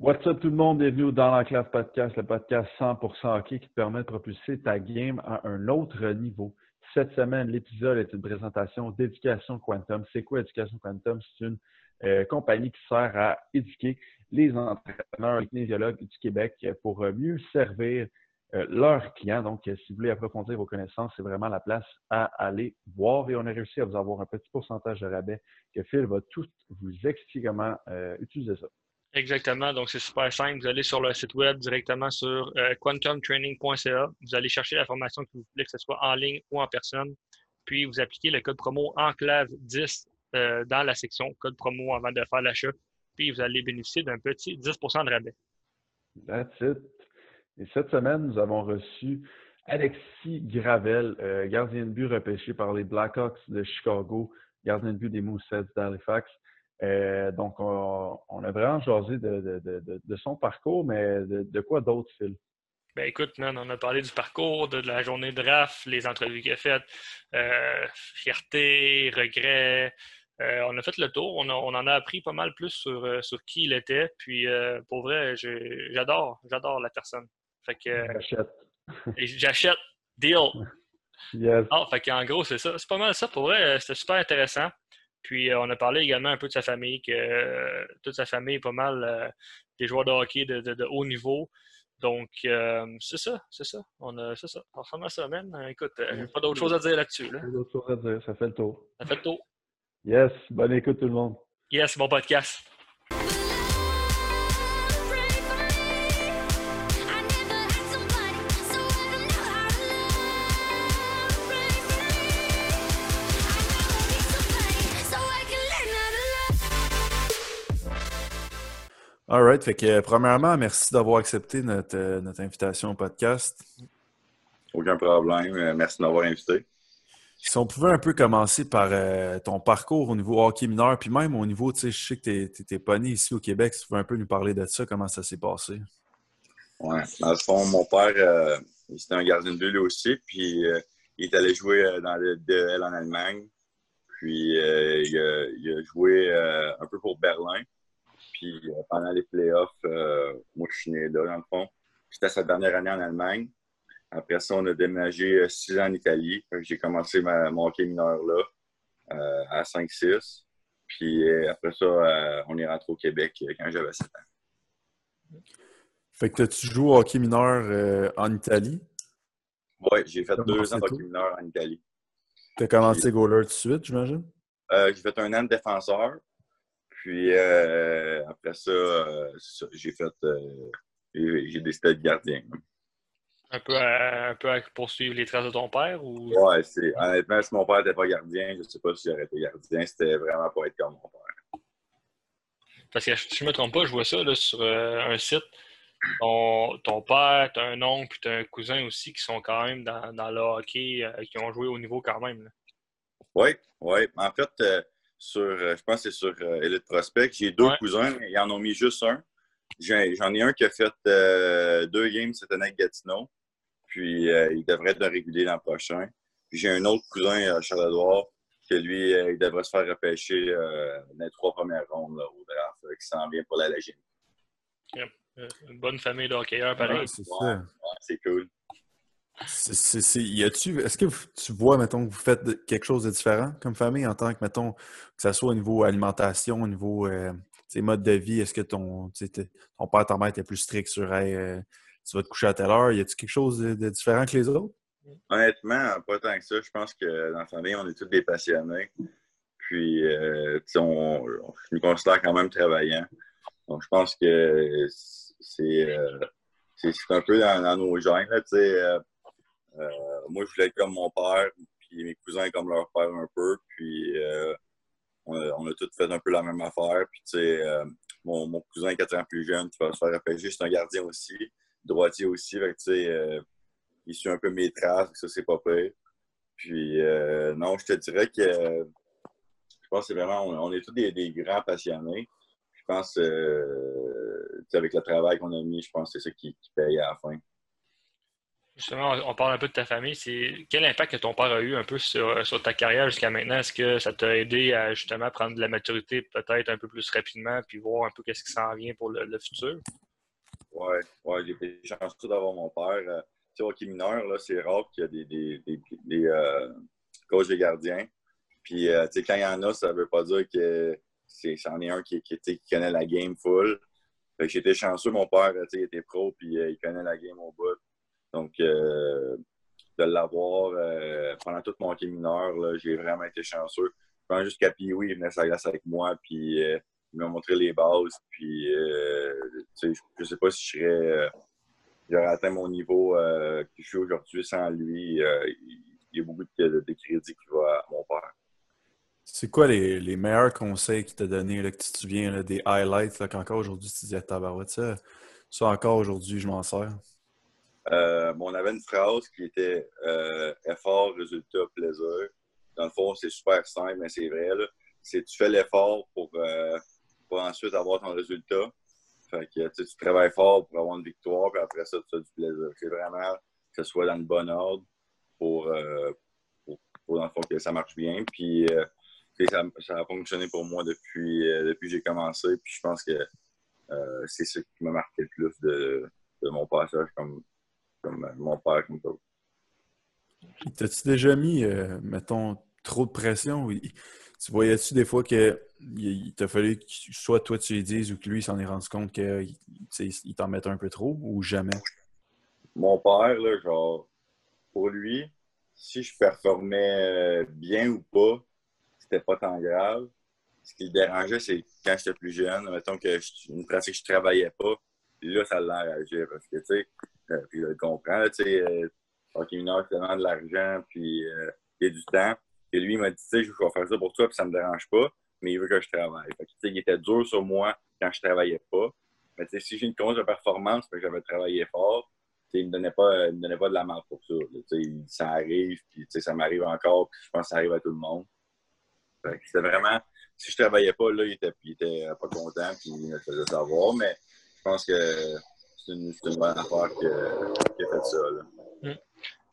What's up tout le monde, bienvenue dans l'Enclave Podcast, le podcast 100% hockey qui te permet de propulser ta game à un autre niveau. Cette semaine, l'épisode est une présentation d'éducation quantum. C'est quoi Éducation quantum? C'est une euh, compagnie qui sert à éduquer les entraîneurs, les kinésiologues du Québec pour mieux servir euh, leurs clients. Donc, si vous voulez approfondir vos connaissances, c'est vraiment la place à aller voir. Et on a réussi à vous avoir un petit pourcentage de rabais que Phil va tout vous expliquer comment euh, utiliser ça. Exactement. Donc, c'est super simple. Vous allez sur le site web directement sur euh, quantumtraining.ca. Vous allez chercher la formation que vous voulez, que ce soit en ligne ou en personne. Puis, vous appliquez le code promo ENCLAVE10 euh, dans la section code promo avant de faire l'achat. Puis, vous allez bénéficier d'un petit 10% de rabais. That's it. Et cette semaine, nous avons reçu Alexis Gravel, euh, gardien de but repêché par les Blackhawks de Chicago, gardien de but des Mooseheads d'Halifax. Euh, donc, on, a vraiment jasé de, son parcours, mais de, quoi d'autre, Phil? Ben écoute, on a parlé du parcours, de, la journée de RAF, les entrevues qu'il a faites, euh, fierté, regret. Euh, on a fait le tour, on, en a appris pas mal plus sur, qui il était. Puis pour vrai, j'adore, j'adore la personne. Fait que. J'achète. J'achète. Deal. Yes. Ah, fait qu'en gros, c'est ça. C'est pas mal ça. Pour vrai, c'était super intéressant. Puis euh, on a parlé également un peu de sa famille, que euh, toute sa famille est pas mal euh, des joueurs de hockey de, haut niveau. Donc, c'est ça, c'est ça. On a, c'est ça. Ressemble à ça, man. Écoute, pas d'autre chose à dire là-dessus. Là. Pas d'autre chose à dire, ça fait le tour. Ça fait le tour. Yes, bonne écoute tout le monde. Yes, bon podcast. All right. Fait que, premièrement, merci d'avoir accepté notre, euh, notre, invitation au podcast. Aucun problème. Euh, merci de m'avoir invité. Si on pouvait un peu commencer par euh, ton parcours au niveau hockey mineur, puis même au niveau, tu sais, je sais que tu n'es pas né ici au Québec. Si tu pouvais un peu nous parler de ça, comment ça s'est passé? Oui. Dans le fond, mon père, il était un gardien de but lui aussi, puis il est allé jouer dans le DL en Allemagne. Puis il a, joué un peu pour Berlin. Puis euh, pendant les playoffs, euh, moi, je suis né là, dans le fond. C'était sa dernière année en Allemagne. Après ça, on a déménagé euh, six ans en Italie. J'ai commencé ma, mon hockey mineur là, à 5-6. Puis après ça, on est rentré au Québec quand j'avais 7 ans. Fait que tu joues au hockey mineur en Italie? Oui, j'ai fait deux ans de hockey mineur en Italie. Tu as commencé goaler tout de suite, j'imagine? j'ai fait un an de défenseur. Puis euh, après ça, euh, j'ai fait. Euh, j'ai décidé de gardien. Un peu, à, un peu à poursuivre les traces de ton père ou? Ouais, c'est. Honnêtement, si mon père n'était pas gardien, je ne sais pas si j'aurais été gardien. C'était vraiment pas être comme mon père. Parce que si je ne me trompe pas, je vois ça là, sur un site. Ton, ton père, tu as un oncle, puis tu as un cousin aussi qui sont quand même dans, dans le hockey, qui ont joué au niveau quand même. Oui, oui. En fait, sur, euh, je pense que c'est sur euh, Elite Prospect. J'ai deux cousins, ils en ont mis juste un. J'en ai, un qui a fait euh, deux games cette année avec Gatineau. Puis il devrait être régulier l'an prochain. J'ai un autre cousin à Charles-Édouard que lui, il devrait se faire repêcher dans les trois premières rondes au draft, qui s'en vient pour la légende. Une bonne famille de hockeyeurs, pareil. c'est cool. Est-ce que tu vois, mettons, que vous faites quelque chose de différent comme famille en tant que, mettons, que ce soit au niveau alimentation, au niveau euh, mode de vie? Est-ce que ton, ton père, ta mère était plus strict sur euh, tu vas te coucher à telle heure? Y a-t-il quelque chose de, différent que les autres? Honnêtement, pas tant que ça. Je pense que dans la famille, on est tous des passionnés. Puis, euh, on, je me considère quand même travaillant. Donc, je pense que c'est un peu dans, nos gènes. Euh, moi, je voulais être comme mon père, puis mes cousins comme leur père un peu. Puis euh, on, a, tous fait un peu la même affaire. Puis, tu sais, euh, mon, mon, cousin 4 ans plus jeune qui va se faire repêcher, c'est un gardien aussi, droitier aussi. Fait tu sais, il suit un peu mes traces, ça, c'est pas pire. Puis, non, je te dirais que je pense que c'est vraiment, on, est tous des, grands passionnés. Je pense, euh, avec le travail qu'on a mis, je pense que c'est ça qui, qui paye à la fin. Justement, on parle un peu de ta famille. C'est quel impact que ton père a eu un peu sur, ta carrière jusqu'à maintenant? Est-ce que ça t'a aidé à justement prendre de la maturité peut-être un peu plus rapidement puis voir un peu qu'est-ce qui s'en vient pour le, futur? Oui, ouais, j'ai été chanceux d'avoir mon père. Euh, tu sais, hockey mineur, là, c'est rare qu'il y a des, des, euh, coachs de gardiens. Puis, euh, tu sais, quand il y en a, ça veut pas dire que c'en est un qui, qui, connaît la game full. J'étais chanceux, mon père, tu sais, était pro, puis il connaît la game au bout. Donc, euh, de l'avoir euh, pendant tout mon hockey mineur, j'ai vraiment été chanceux. Pense jusqu'à Pee il venait sa glace avec moi, puis euh, il m'a montré les bases. Puis, je ne sais pas si je serais, j'aurais atteint mon niveau que je suis aujourd'hui sans lui. il y a beaucoup de, crédit qui va à mon père. C'est quoi les, meilleurs conseils qu'il t'a donné, que tu te souviens, des highlights, qu'encore aujourd'hui tu disais, tabarouette, ça, ça encore aujourd'hui, je m'en sers? Euh, on avait une phrase qui était euh, effort, résultat, plaisir. Dans le fond, c'est super simple, mais c'est vrai. C'est tu fais l'effort pour, euh, pour ensuite avoir ton résultat. Fait que tu, travailles fort pour avoir une victoire, puis après ça, tu as du plaisir. C'est vraiment que ce soit dans le bon ordre pour, pour, dans le fond, que ça marche bien. Puis ça, ça, a fonctionné pour moi depuis, depuis que j'ai commencé. Puis je pense que c'est ce qui m'a marqué le plus de, de mon passage comme, comme mon père, comme ça. T'as-tu déjà mis, euh, mettons, trop de pression? Tu voyais-tu des fois qu'il t'a fallu que soit toi tu lui dises ou que lui s'en est rendu compte qu'il t'en mettait un peu trop ou jamais? Mon père, là, genre, pour lui, si je performais bien ou pas, c'était pas tant grave. Ce qui le dérangeait, c'est quand j'étais plus jeune, mettons que une pratique, je travaillais pas, là, ça l'enrageait parce que, tu sais, euh, puis je le comprends. Tu sais, euh, une heure, c'est de l'argent, puis euh, il y a du temps. Et lui, il m'a dit, tu sais, je vais faire ça pour toi, puis ça me dérange pas, mais il veut que je travaille. Fait que, tu sais, il était dur sur moi quand je travaillais pas. Mais tu sais, si j'ai une cause de performance, que j'avais travaillé fort, il ne me donnait pas, me donnait pas de la marque pour ça. ça arrive, puis ça m'arrive encore, puis je pense que ça arrive à tout le monde. C'était vraiment, si je travaillais pas, là, il était, il était pas content, puis il me faisait savoir, mais je pense que c'est une, bonne affaire qui a fait ça. Hmm.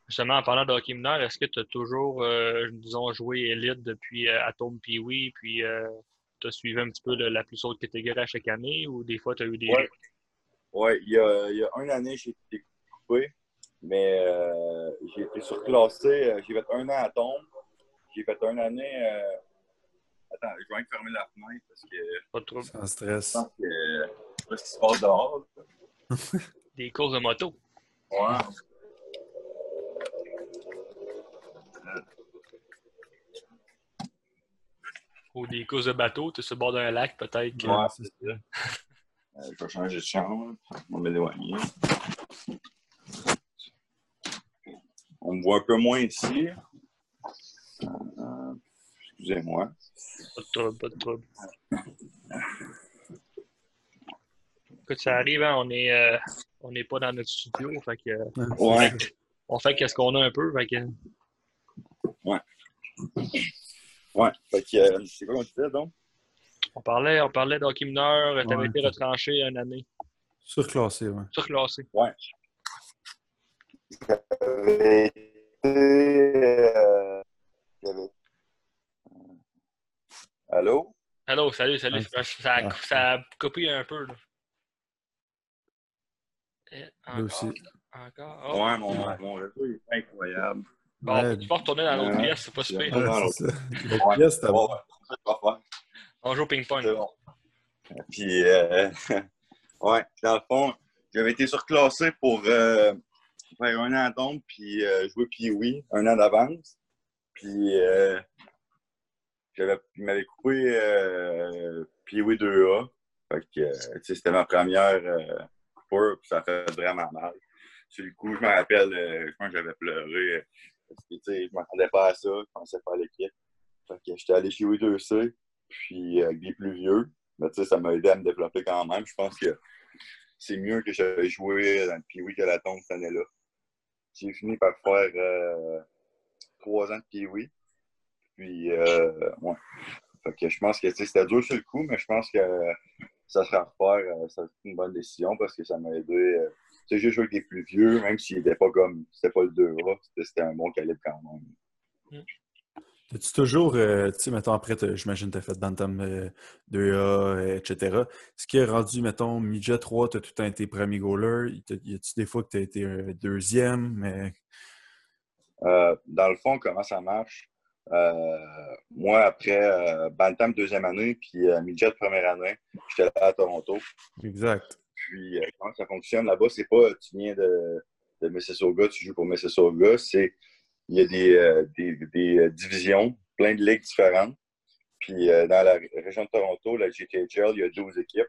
Justement, en parlant de hockey mineur, est-ce que tu as toujours, euh, disons, joué élite depuis euh, Atom Pee-Wee, puis euh, tu as suivi un petit peu la plus haute catégorie à chaque année, ou des fois tu as eu des. Oui, ouais, il, y a, il y a une année, j'ai été coupé, mais j'ai été surclassé. J'ai fait un an à Tombe. J'ai fait une année. Attends, je vais fermer la fenêtre parce que. Pas trop. Sans stress. Je pense que. Pas ce qui se passe dehors. Des courses de moto. Ouais. Ou des courses de bateau, tu es sur le bord d'un lac, peut-être. Ouais, c'est ça. Euh, je vais changer de chambre. On va m'éloigner. On me voit un peu moins ici. Euh, excusez-moi. Pas de trouble, pas de trouble ça arrive, hein, on est euh, on n'est pas dans notre studio, fait que ouais. on fait qu'est-ce qu'on a un peu, fait que... Ouais. Ouais, fait que euh, c'est quoi qu'on disait donc? On parlait, on parlait d'hockey mineur, tu avais été retranché une année. Surclassé, ouais. Surclassé. Ouais. J'avais été. Euh... Allô? Allô, salut, salut. Ça, ça, ça, a coupé un peu. Là. Encore, aussi. Encore. Oh. Ouais, mon, mon réseau est incroyable. Bon, ouais. tu peux retourner dans l'autre pièce, c'est pas super. Ouais, l'autre pièce, t'as bon. On joue au ping-pong. Bon. Puis, euh, ouais, dans le fond, j'avais été surclassé pour euh, faire un an d'ombre, puis euh, jouer puis un an d'avance. Puis, euh, j'avais, il m'avait coupé euh, puis 2A. Fait que, euh, c'était ma première puis ça fait vraiment mal. Sur le coup, je me rappelle, euh, que j'avais pleuré euh, parce que, m'attendais pas à ça, je pensais pas à l'équipe. J'étais allé chez U2C, puis avec des plus vieux. Mais ça m'a aidé à me développer quand même. Je pense que c'est mieux que j'avais joué dans le Pee-Wee que la tombe cette année-là. J'ai fini par faire euh, trois ans de Pee-Wee. Puis, euh, je pense que c'était dur sur le coup, mais je pense que ça sera à refaire, ça une bonne décision parce que ça m'a aidé. sais, j'ai joué avec des plus vieux, même s'il n'était pas comme. C'était pas le 2A, c'était un bon calibre quand même. Mm. As-tu toujours, euh, tu sais, mettons, après, j'imagine que tu as fait Bantam 2A, euh, etc. Ce qui est rendu, mettons, Midget 3, tu as tout le temps été premier goaler. Y a-tu des fois que tu as été deuxième? Mais... Euh, dans le fond, comment ça marche? Moi, après Bantam deuxième année, puis Midget première année, j'étais là à Toronto. Exact. Puis, comment ça fonctionne là-bas? C'est pas tu viens de, de Mississauga, tu joues pour Mississauga, c'est il y a des, euh, des, euh, divisions, plein de ligues différentes. Puis euh, dans la région de Toronto, la GTHL, il y a 12 équipes.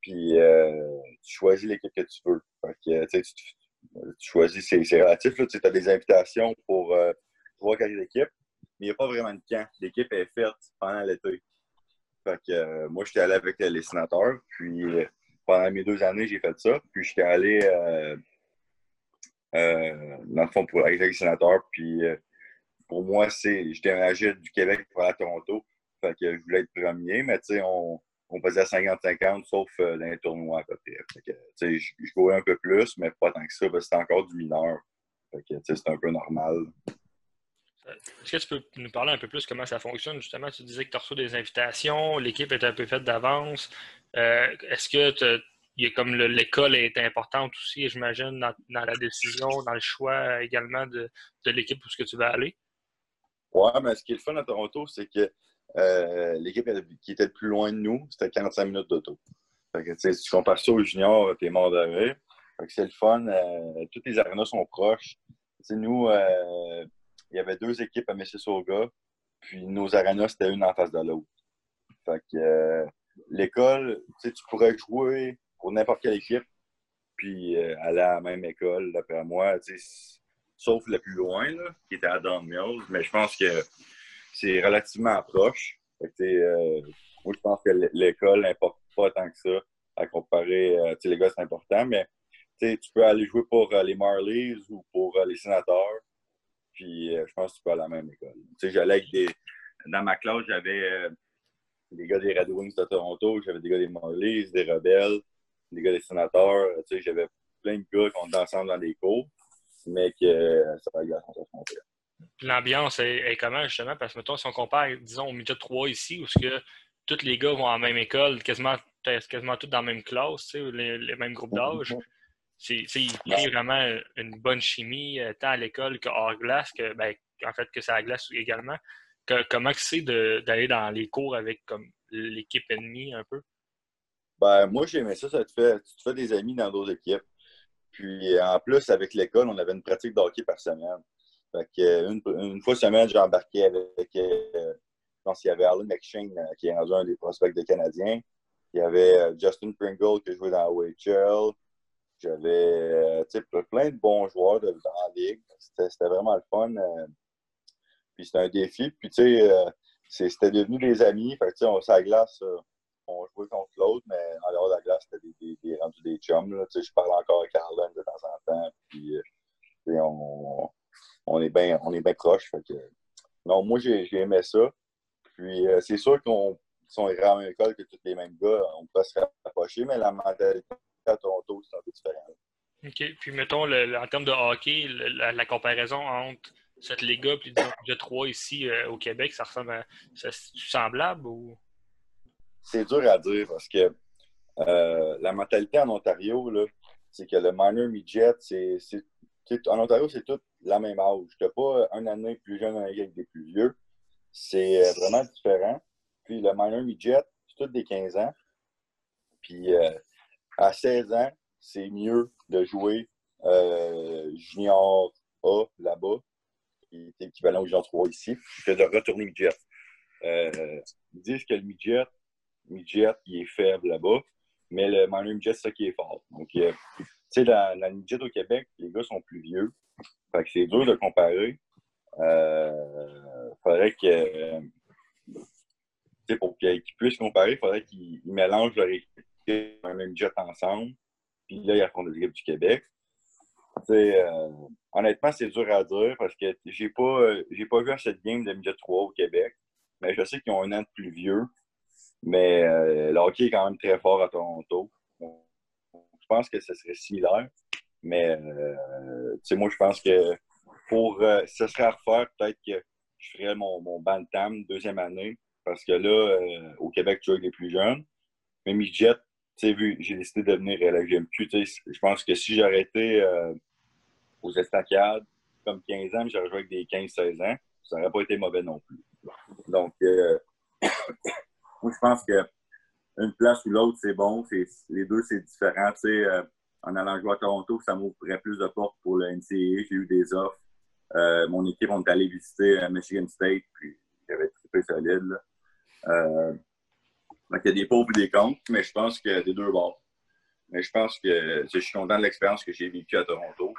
Puis tu choisis l'équipe que tu veux. tu, choisis, c'est relatif. Tu as des invitations pour trois quatre équipes, mais il n'y a pas vraiment de camp. L'équipe est faite pendant l'été. Fait que moi, j'étais allé avec les sénateurs. Puis pendant mes deux années, j'ai fait ça. Puis j'étais allé euh, dans le fond, pour les sénateur. Puis euh, pour moi, c'est je déménageais du Québec pour aller à Toronto. Fait que je voulais être premier, mais tu sais, on, on faisait 50-50, sauf euh, dans les tournois à que, tu sais, je, je un peu plus, mais pas tant que ça, parce que c'était encore du mineur. Fait que, tu sais, c'est un peu normal. Est-ce que tu peux nous parler un peu plus comment ça fonctionne? Justement, tu disais que tu reçu des invitations, l'équipe est un peu faite d'avance. Est-ce que il y a comme l'école est importante aussi, j'imagine, dans, la décision, dans le choix également de, l'équipe où ce que tu vas aller? Oui, mais ce qui est le fun à Toronto, c'est que euh, l'équipe qui était le plus loin de nous, c'était 45 minutes d'auto. si tu compares ça aux juniors, t'es mort de c'est le fun. Euh, toutes les arénas sont proches. nous, euh, il y avait deux équipes à Mississauga, puis nos arénas, c'était une en face de l'autre. Fait que l'école, tu pourrais jouer pour n'importe quelle équipe, puis euh, aller à la même école, d'après moi, sauf le plus loin, qui était à Don Mills, mais je pense que c'est relativement proche. Euh, moi, je pense que l'école n'importe pas tant que ça à comparer. Euh, les gars, c'est important, mais tu peux aller jouer pour les Marlies ou pour les Sénateurs, puis je pense que tu aller à la même école. J'allais avec des. Dans ma classe, j'avais des gars des Red Wings de Toronto, j'avais des gars des Marlies, des Rebelles les gars des sénateurs. Tu sais, j'avais plein de gars qui ont ensemble dans des cours, mais que euh, ça va se L'ambiance est, comment, justement? Parce que, mettons, si on compare, disons, au midget 3 ici, où que tous les gars vont en même école, quasiment, quasiment tous dans la même classe, tu sais, les, mêmes groupes d'âge. C'est, il vraiment une bonne chimie, euh, tant à l'école qu'hors glace, que, ben, en fait, que ça à glace également. comment c'est d'aller dans les cours avec comme l'équipe ennemie un peu? Ben, moi, j'aimais ça. ça te fait, tu te fais des amis dans d'autres équipes. Puis, en plus, avec l'école, on avait une pratique d'hockey par semaine. Fait que, une, une fois semaine, j'ai embarqué avec, euh, je pense qu'il y avait Alan McShane, euh, qui est rendu un des prospects des Canadiens. Il y avait euh, Justin Pringle, qui jouait dans OHL. J'avais plein de bons joueurs de, dans la ligue. C'était vraiment le fun. puis c'était un défi. Puis, tu sais, c'était devenu des amis. Fait que, on glace on jouait contre l'autre, mais en dehors de la glace, c'était des, des, rendus des chums. Là. Je parle encore avec Carlin de temps en temps, puis euh, on, on, est bien on est bien proches. non, moi, j'ai aimé ça. Puis euh, c'est sûr qu'on sont à la même école que tous les mêmes gars, on peut se rapprocher, mais la mentalité à Toronto, c'est un peu différent. OK. Puis mettons, en termes de hockey, la, comparaison entre cette Liga et le 3 ici euh, au Québec, ça ressemble à. C'est semblable ou? c'est dur à dire parce que euh, la mentalité en Ontario, c'est que le minor midget, c'est. En Ontario, c'est tout la même âge. Tu n'as pas un année plus jeune avec des plus vieux. C'est euh, vraiment différent. Puis le minor midget, c'est tout des 15 ans. Puis euh, à 16 ans, c'est mieux de jouer junior A là-bas, qui est équivalent au junior 3 ici, que de retourner midget. ils disent que le midget, midget, il est faible là-bas. Mais le minor midget, c'est ça qui est fort. Donc, euh, tu sais, la, la, midget au Québec, les gars sont plus vieux. Fait que c'est dur de comparer. Euh, faudrait que. Euh, pour qu'ils puissent comparer, il faudrait qu'ils mélangent leur équipe et le midget ensemble. Puis là, ils affrontent les équipes du Québec. Euh, honnêtement, c'est dur à dire parce que j'ai pas, j'ai pas vu à cette game de midget 3 au Québec. Mais je sais qu'ils ont un an de plus vieux. Mais euh, le hockey est quand même très fort à Toronto. Je pense que ce serait similaire. Mais moi, je pense que pour ce serait à refaire, peut-être que je ferais mon, mon Bantam deuxième année. Parce que là, au Québec, tu vois les plus jeunes. Mais midget, vu, j'ai décidé de venir à la GMQ. Je pense que si été euh, aux estacades comme 15 ans, j'aurais joué avec des 15-16 ans, ça n'aurait pas été mauvais non plus. Donc, euh, moi, je pense que une place ou l'autre, c'est bon. Les deux, c'est différent. Euh, en allant jouer à Toronto, ça m'ouvrait plus de portes pour le NCAA. J'ai eu des offres. mon équipe, on est allé visiter Michigan State, puis j'avais très solide. Là. Donc, il y a des pauvres et des comptes, mais je pense que des deux bords. Mais je pense que je suis content de l'expérience que j'ai vécue à Toronto.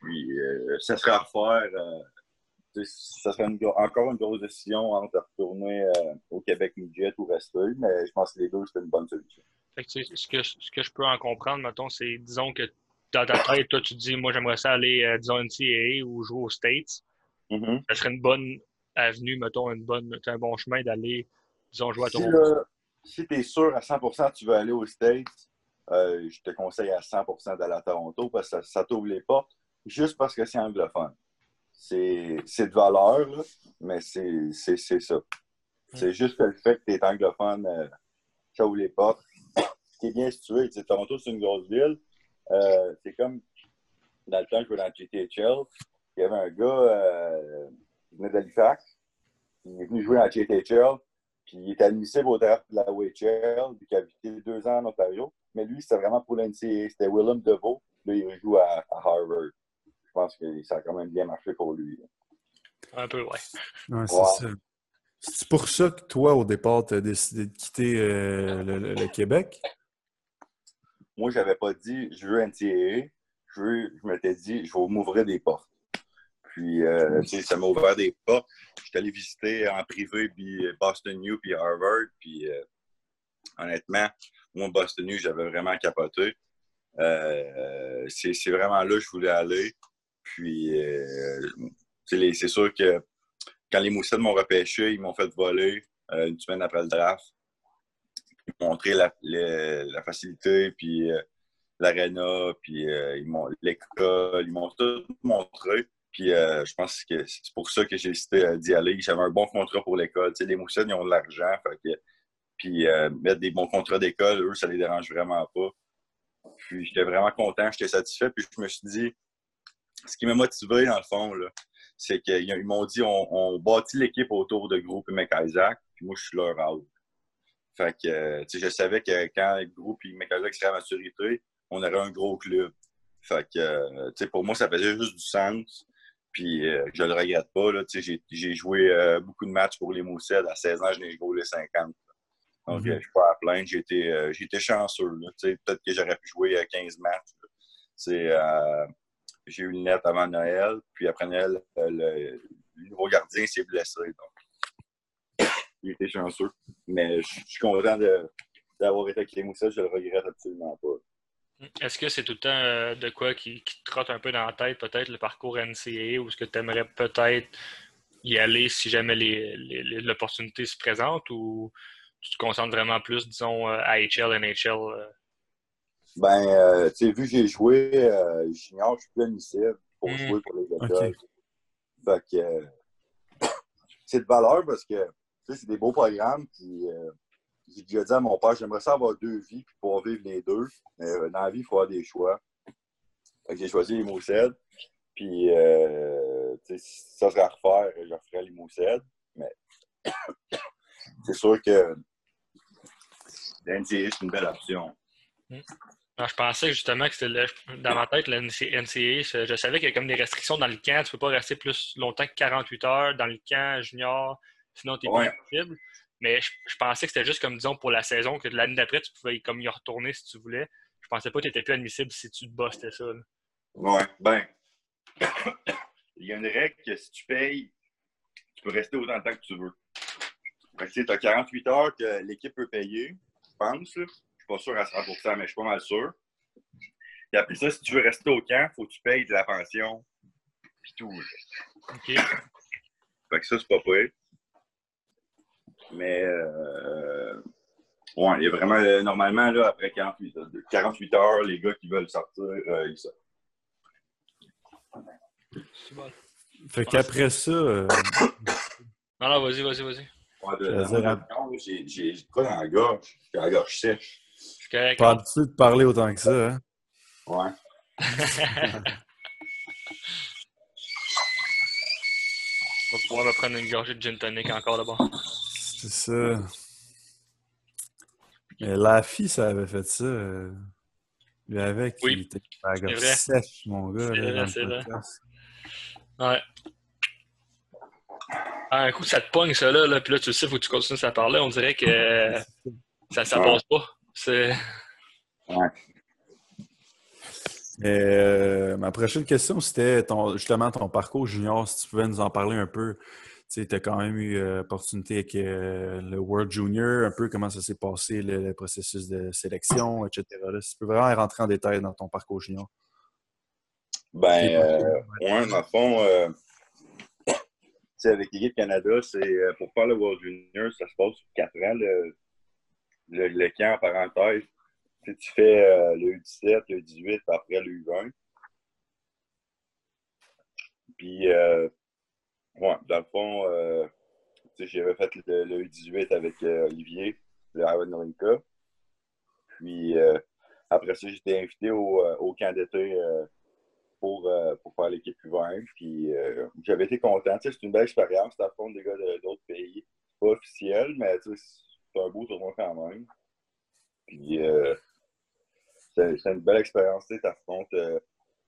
Puis, euh, ça serait à refaire. Euh, ça serait encore une grosse décision entre retourner euh, au Québec midget ou rester, mais je pense que les deux, c'est une bonne solution. ce, que, ce que je peux en comprendre, mettons, c'est, disons que dans ta tête, toi, tu te dis, moi, j'aimerais ça aller, disons, NCAA ou jouer aux States. Mm-hmm. Ça serait une bonne avenue, mettons, une bonne, un bon chemin d'aller, disons, jouer à Toronto si tu es sûr à 100 que tu veux aller aux States, euh, je te conseille à 100% d'aller à Toronto parce que ça, t'ouvre les portes juste parce que c'est anglophone. C'est de valeur, mais c'est ça. C'est juste le fait que tu es anglophone, euh, ça ouvre les portes. Qui est bien situé, Toronto, c'est une grosse ville. Euh, c'est comme dans le temps que je jouais dans GTHL, il y avait un gars qui venait d'Halifax, il est venu jouer à GTHL, puis il était admissible au draft de la OHL, puis il a habité deux ans en Ontario. Mais lui, c'était vraiment pour l'NCA. C'était Willem DeVoe. Là, il joue à, Harvard. Je pense que ça a quand même bien marché pour lui. Un peu, ouais. ouais c'est ça. C'est pour ça que toi, au départ, tu as décidé de quitter euh, le, Québec? Moi, je n'avais pas dit je veux NCAA. Je, veux, je m'étais dit je vais m'ouvrir des portes. Puis, euh, ça m'a ouvert des portes. J'étais allé visiter en privé Boston U puis Harvard. Puis, euh, honnêtement, moi, Boston U, j'avais vraiment capoté. Euh, c'est vraiment là que je voulais aller. Puis, c'est sûr que quand les Moussettes m'ont repêché, ils m'ont fait voler une semaine après le draft. Ils m'ont montré la, facilité, puis l'aréna, puis l'école. Ils m'ont tout montré. Puis euh, je pense que c'est pour ça que j'ai euh, d'y aller. J'avais un bon contrat pour l'école. Tu sais, les Moussettes, ils ont de l'argent. puis euh, mettre des bons contrats d'école, eux, ça les dérange vraiment pas. Puis j'étais vraiment content, j'étais satisfait. Puis je me suis dit, ce qui m'a motivé, dans le fond, c'est qu'ils m'ont dit on, bâtit l'équipe autour de groupe et McIsaac, puis moi, je suis leur out. Fait que, tu sais, je savais que quand groupe et McIsaac serait à maturité, on aurait un gros club. Fait que, tu sais, pour moi, ça faisait juste du sens. Puis euh, je le regrette pas. J'ai joué euh, beaucoup de matchs pour les Moussettes. À 16 ans, je n'ai joué les 50. Donc, mhm. je suis pas à plaindre. J'ai été, euh, chanceux. Peut-être que j'aurais pu jouer 15 matchs. j'ai eu une lettre avant Noël. Puis après Noël, le, nouveau gardien s'est blessé. Donc, j'ai été chanceux. Mais je suis content d'avoir été avec les Moussettes. Je le regrette absolument pas. Est-ce que c'est tout le temps euh, de quoi qui, te trotte un peu dans la tête, peut-être le parcours NCAA, ou est-ce que tu aimerais peut-être y aller si jamais l'opportunité se présente, ou tu te concentres vraiment plus, disons, euh, à HL, NHL? Euh? Ben, tu sais, vu que j'ai joué junior, je suis plus admissible pour hmm. jouer pour les écoles. Fait que c'est de valeur parce que c'est des beaux programmes qui j'ai déjà dit à mon père, j'aimerais ça avoir deux vies pour pouvoir vivre les deux. Mais euh, dans la vie, il faut avoir des choix. j'ai choisi les. Puis, euh, ça serait à refaire, je referais les. Mais c'est sûr que l'NCA, c'est une belle option. Je pensais justement que c'était dans ma tête, le NCA, je, savais qu'il y a comme des restrictions dans le camp. Tu ne peux pas rester plus longtemps que 48 heures dans le camp junior, sinon tu es ouais. possible. Mais je, pensais que c'était juste comme, disons, pour la saison, que l'année d'après, tu pouvais comme y retourner si tu voulais. Je pensais pas que tu étais plus admissible si tu bossais ça. Ouais, ben. Il y a une règle que si tu payes, tu peux rester autant de temps que tu veux. tu as 48 heures que l'équipe peut payer, je pense. Je suis pas sûr à 100 mais je suis pas mal sûr. Et après ça, si tu veux rester au camp, il faut que tu payes de la pension. Puis tout. OK. Fait que ça, c'est pas prêt. Mais euh, Ouais, il y a vraiment, euh, normalement, là, après 48, 48 heures, les gars qui veulent sortir, euh, ils sortent. C'est bon. Fait qu'après ça, euh, Non, non, vas-y, vas-y, vas-y. Ouais, de, j'ai j'ai j'ai quoi dans la gorge? J'ai la gorge sèche. Je suis correct. pas habitué de parler autant que ça, hein? Ouais. On va pouvoir me prendre une gorgée de gin tonic encore là-bas. C'est ça. Mais la fille, ça avait fait ça. euh, Lui avec, Oui. il était vrai. sèche, mon gars. C'est là, vrai, c'est vrai. Ouais. Ah, un coup, ça te pogne, ça, là, là, puis là, tu le sais, faut que tu continues à parler. On dirait que ça, ça Ouais. passe pas. C'est... Et, euh, ma prochaine question, c'était ton, justement ton parcours junior. Si tu pouvais nous en parler un peu. Tu as quand même eu euh, opportunité avec euh, le World Junior, un peu comment ça s'est passé, le, le processus de sélection, etc. Là, si tu peux vraiment rentrer en détail dans ton parcours junior. Ben, euh, ouais, dans le fond, euh, avec l'équipe Canada, c'est euh, pour faire le World Junior, ça se passe sur 4 ans, le, le, le camp en parenthèse. Tu tu fais euh, le U17, le U18, puis après le U20. Puis, euh, ouais, dans le fond, euh, j'avais fait le, le U18 avec euh, Olivier, le Iron Olinka. Puis, euh, après ça, j'étais invité au, au camp d'été pour, pour faire l'équipe U20. Puis j'avais été content. C'est une belle expérience. Tu affrontes des gars de- d'autres pays. Pas officiel, mais c'est un beau tournoi quand même. Puis c'est c'est une belle expérience. Tu affrontes.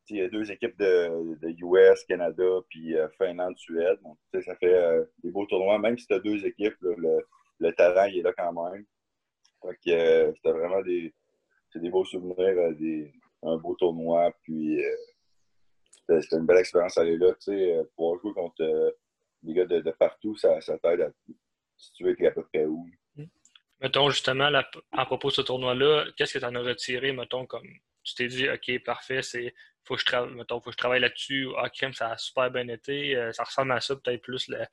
Il y a deux équipes de, de US, Canada, puis euh, Finlande, Suède. Donc, ça fait euh, des beaux tournois. Même si tu as deux équipes, le, le talent il est là quand même. Que euh, c'était vraiment des, des beaux souvenirs, euh, des, un beau tournoi. Puis c'était une belle expérience aller là. Pouvoir jouer contre des gars de, de partout, ça, ça t'aide à si tu veux être à peu près où. Mettons, justement, à propos de ce tournoi-là, qu'est-ce que tu en as retiré, mettons, comme tu t'es dit, OK, parfait, c'est faut que je travaille, mettons, faut que je travaille là-dessus. Ah, ça a super bien été. Euh, ça ressemble à ça, peut-être plus la,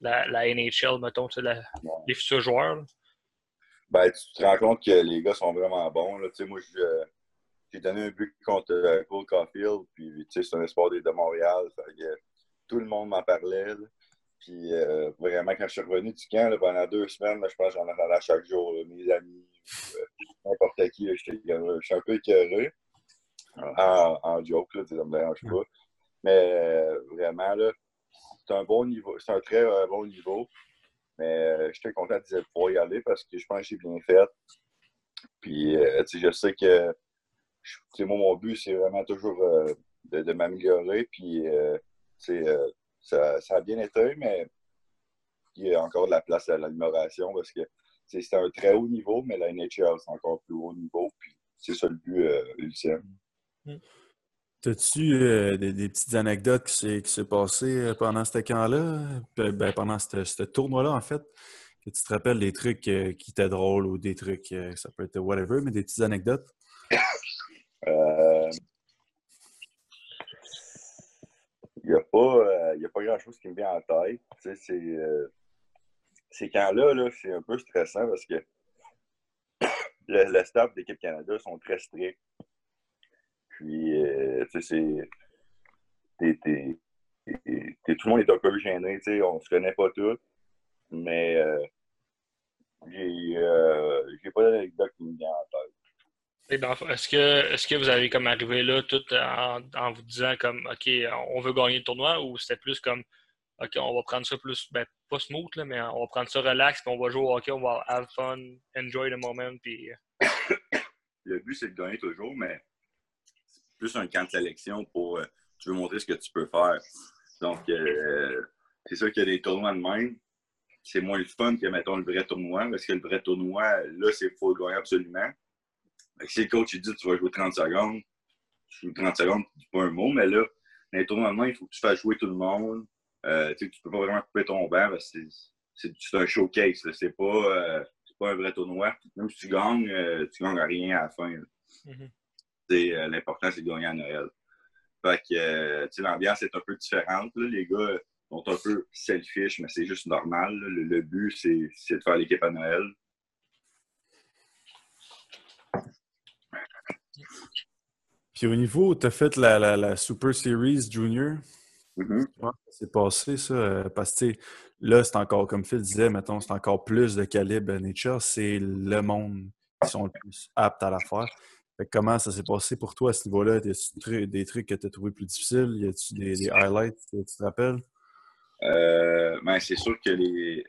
la, la NHL, mettons, la- les futurs joueurs. là. Ben, tu te rends compte que les gars sont vraiment bons. Là. Moi, euh, j'ai donné un but contre euh, Cole Caulfield, puis c'est un espoir des- de Montréal. Fait que, tout le monde m'en parlait. là. Puis euh, vraiment, quand je suis revenu du camp, là, pendant deux semaines, là, je pense que j'en entendais à chaque jour. là, mes amis, euh, n'importe qui, j'étais je suis un peu écœuré. En, en joke, là, ça me dérange pas. Mais euh, vraiment, là, c'est un bon niveau. C'est un très euh, bon niveau. Mais euh, j'étais content de pouvoir y aller parce que je pense que j'ai bien fait. Puis, euh, tu sais, je sais que, moi, mon but, c'est vraiment toujours de, de m'améliorer. Puis, ça, ça a bien été, mais il y a encore de la place à l'amélioration parce que, c'est un très haut niveau, mais la NHL, c'est encore plus haut niveau. Puis, c'est ça le but euh, T'as-tu euh, des, petites anecdotes qui s'est passé euh, pendant ce camp-là? Ben, pendant ce tournoi-là, en fait, que tu te rappelles des trucs euh, qui étaient drôles ou des trucs, ça peut être whatever, mais des petites anecdotes? Il n'y a pas, pas grand-chose qui me vient en tête. Ces camps-là, là, c'est un peu stressant parce que le, le staff d'équipe Canada sont très stricts. Puis, euh, tu sais, c'est. tout le monde est un peu gêné, tu sais, on se connaît pas tous. Mais euh, j'ai euh, j'ai pas d'anecdote qui me vient en tête. Fond, Est-ce que, est-ce que vous avez comme arrivé là tout en, en vous disant comme OK, on veut gagner le tournoi ou c'était plus comme OK, on va prendre ça plus, ben, pas smooth, là, mais on va prendre ça relax, puis on va jouer au hockey, on va have fun, enjoy the moment, puis le but, c'est de gagner toujours, mais plus un camp de sélection pour. euh, tu veux montrer ce que tu peux faire. Donc, euh, c'est sûr qu'il y a des tournois de même. C'est moins le fun que, mettons, le vrai tournoi, parce que le vrai tournoi, là, c'est faut le gagner absolument. Si le coach il dit tu vas jouer 30 secondes, tu joues 30 secondes, tu dis pas un mot, mais là, dans les tournois de même, il faut que tu fasses jouer tout le monde. Euh, tu tu peux pas vraiment couper ton banc parce que c'est- un showcase. C'est pas, euh, pas un vrai tournoi. Même si tu gagnes, euh, tu gagnes à rien à la fin. Euh, l'important, c'est de gagner à Noël. Fait que, euh, l'ambiance est un peu différente. Là. Les gars sont un peu selfish, mais c'est juste normal. Le, but, c'est de faire l'équipe à Noël. Puis au niveau, tu as fait la, Super Series Junior? Mm passé, ça? Euh, parce que là, c'est encore, comme Phil disait, mettons, c'est encore plus de calibre Nature. C'est le monde qui sont le plus aptes à la faire comment ça s'est passé pour toi à ce niveau-là? A des trucs que tu as trouvé plus difficiles? Y a-tu des, des, highlights que tu te rappelles? Euh, ben, c'est sûr que les...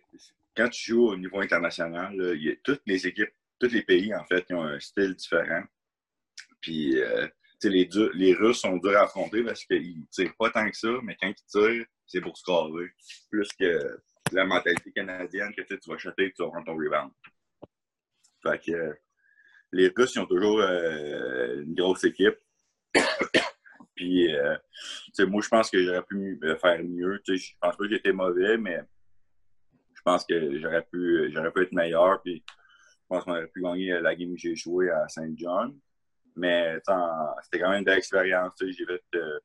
quand tu joues au niveau international, y a toutes les équipes, tous les pays, en fait, qui ont un style différent. Puis, euh, les, les Russes sont durs à affronter parce qu'ils tirent pas tant que ça, mais quand ils tirent, c'est pour scorer. Plus que la mentalité canadienne que tu vas chuter et tu vas prendre ton rebound. Fait que les Russes, ils ont toujours euh, une grosse équipe. Puis, euh, moi, je pense que j'aurais pu faire mieux. Je pense pas que j'étais mauvais, mais je pense que j'aurais pu, j'aurais pu être meilleur. Puis, je pense qu'on aurait pu gagner la game que j'ai jouée à Saint John. Mais c'était quand même de l'expérience. J'ai fait euh,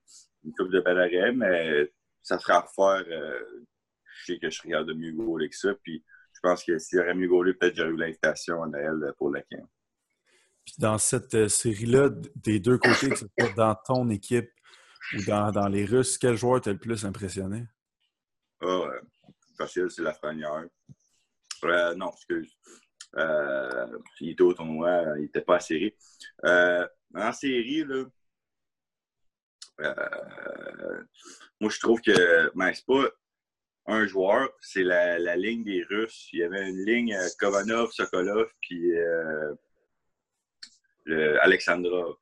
une coupe de bel mais ça fera refaire. Euh, je sais que je regarde de mieux gauler que ça. Puis je pense que s'il y aurait mieux gaulé, peut-être j'aurais eu l'invitation à Noël pour la camp. Puis dans cette euh, série-là, des deux côtés, que ce soit dans ton équipe ou dans, les Russes, quel joueur t'a le plus impressionné? Ah, facile, c'est la première. non, excuse. Euh, il était au tournoi, il n'était pas à série. Euh, en série, là, euh, moi, je trouve que ben, c'est pas un joueur, c'est la, ligne des Russes. Il y avait une ligne Kovanov, Sokolov, puis Alexandrov.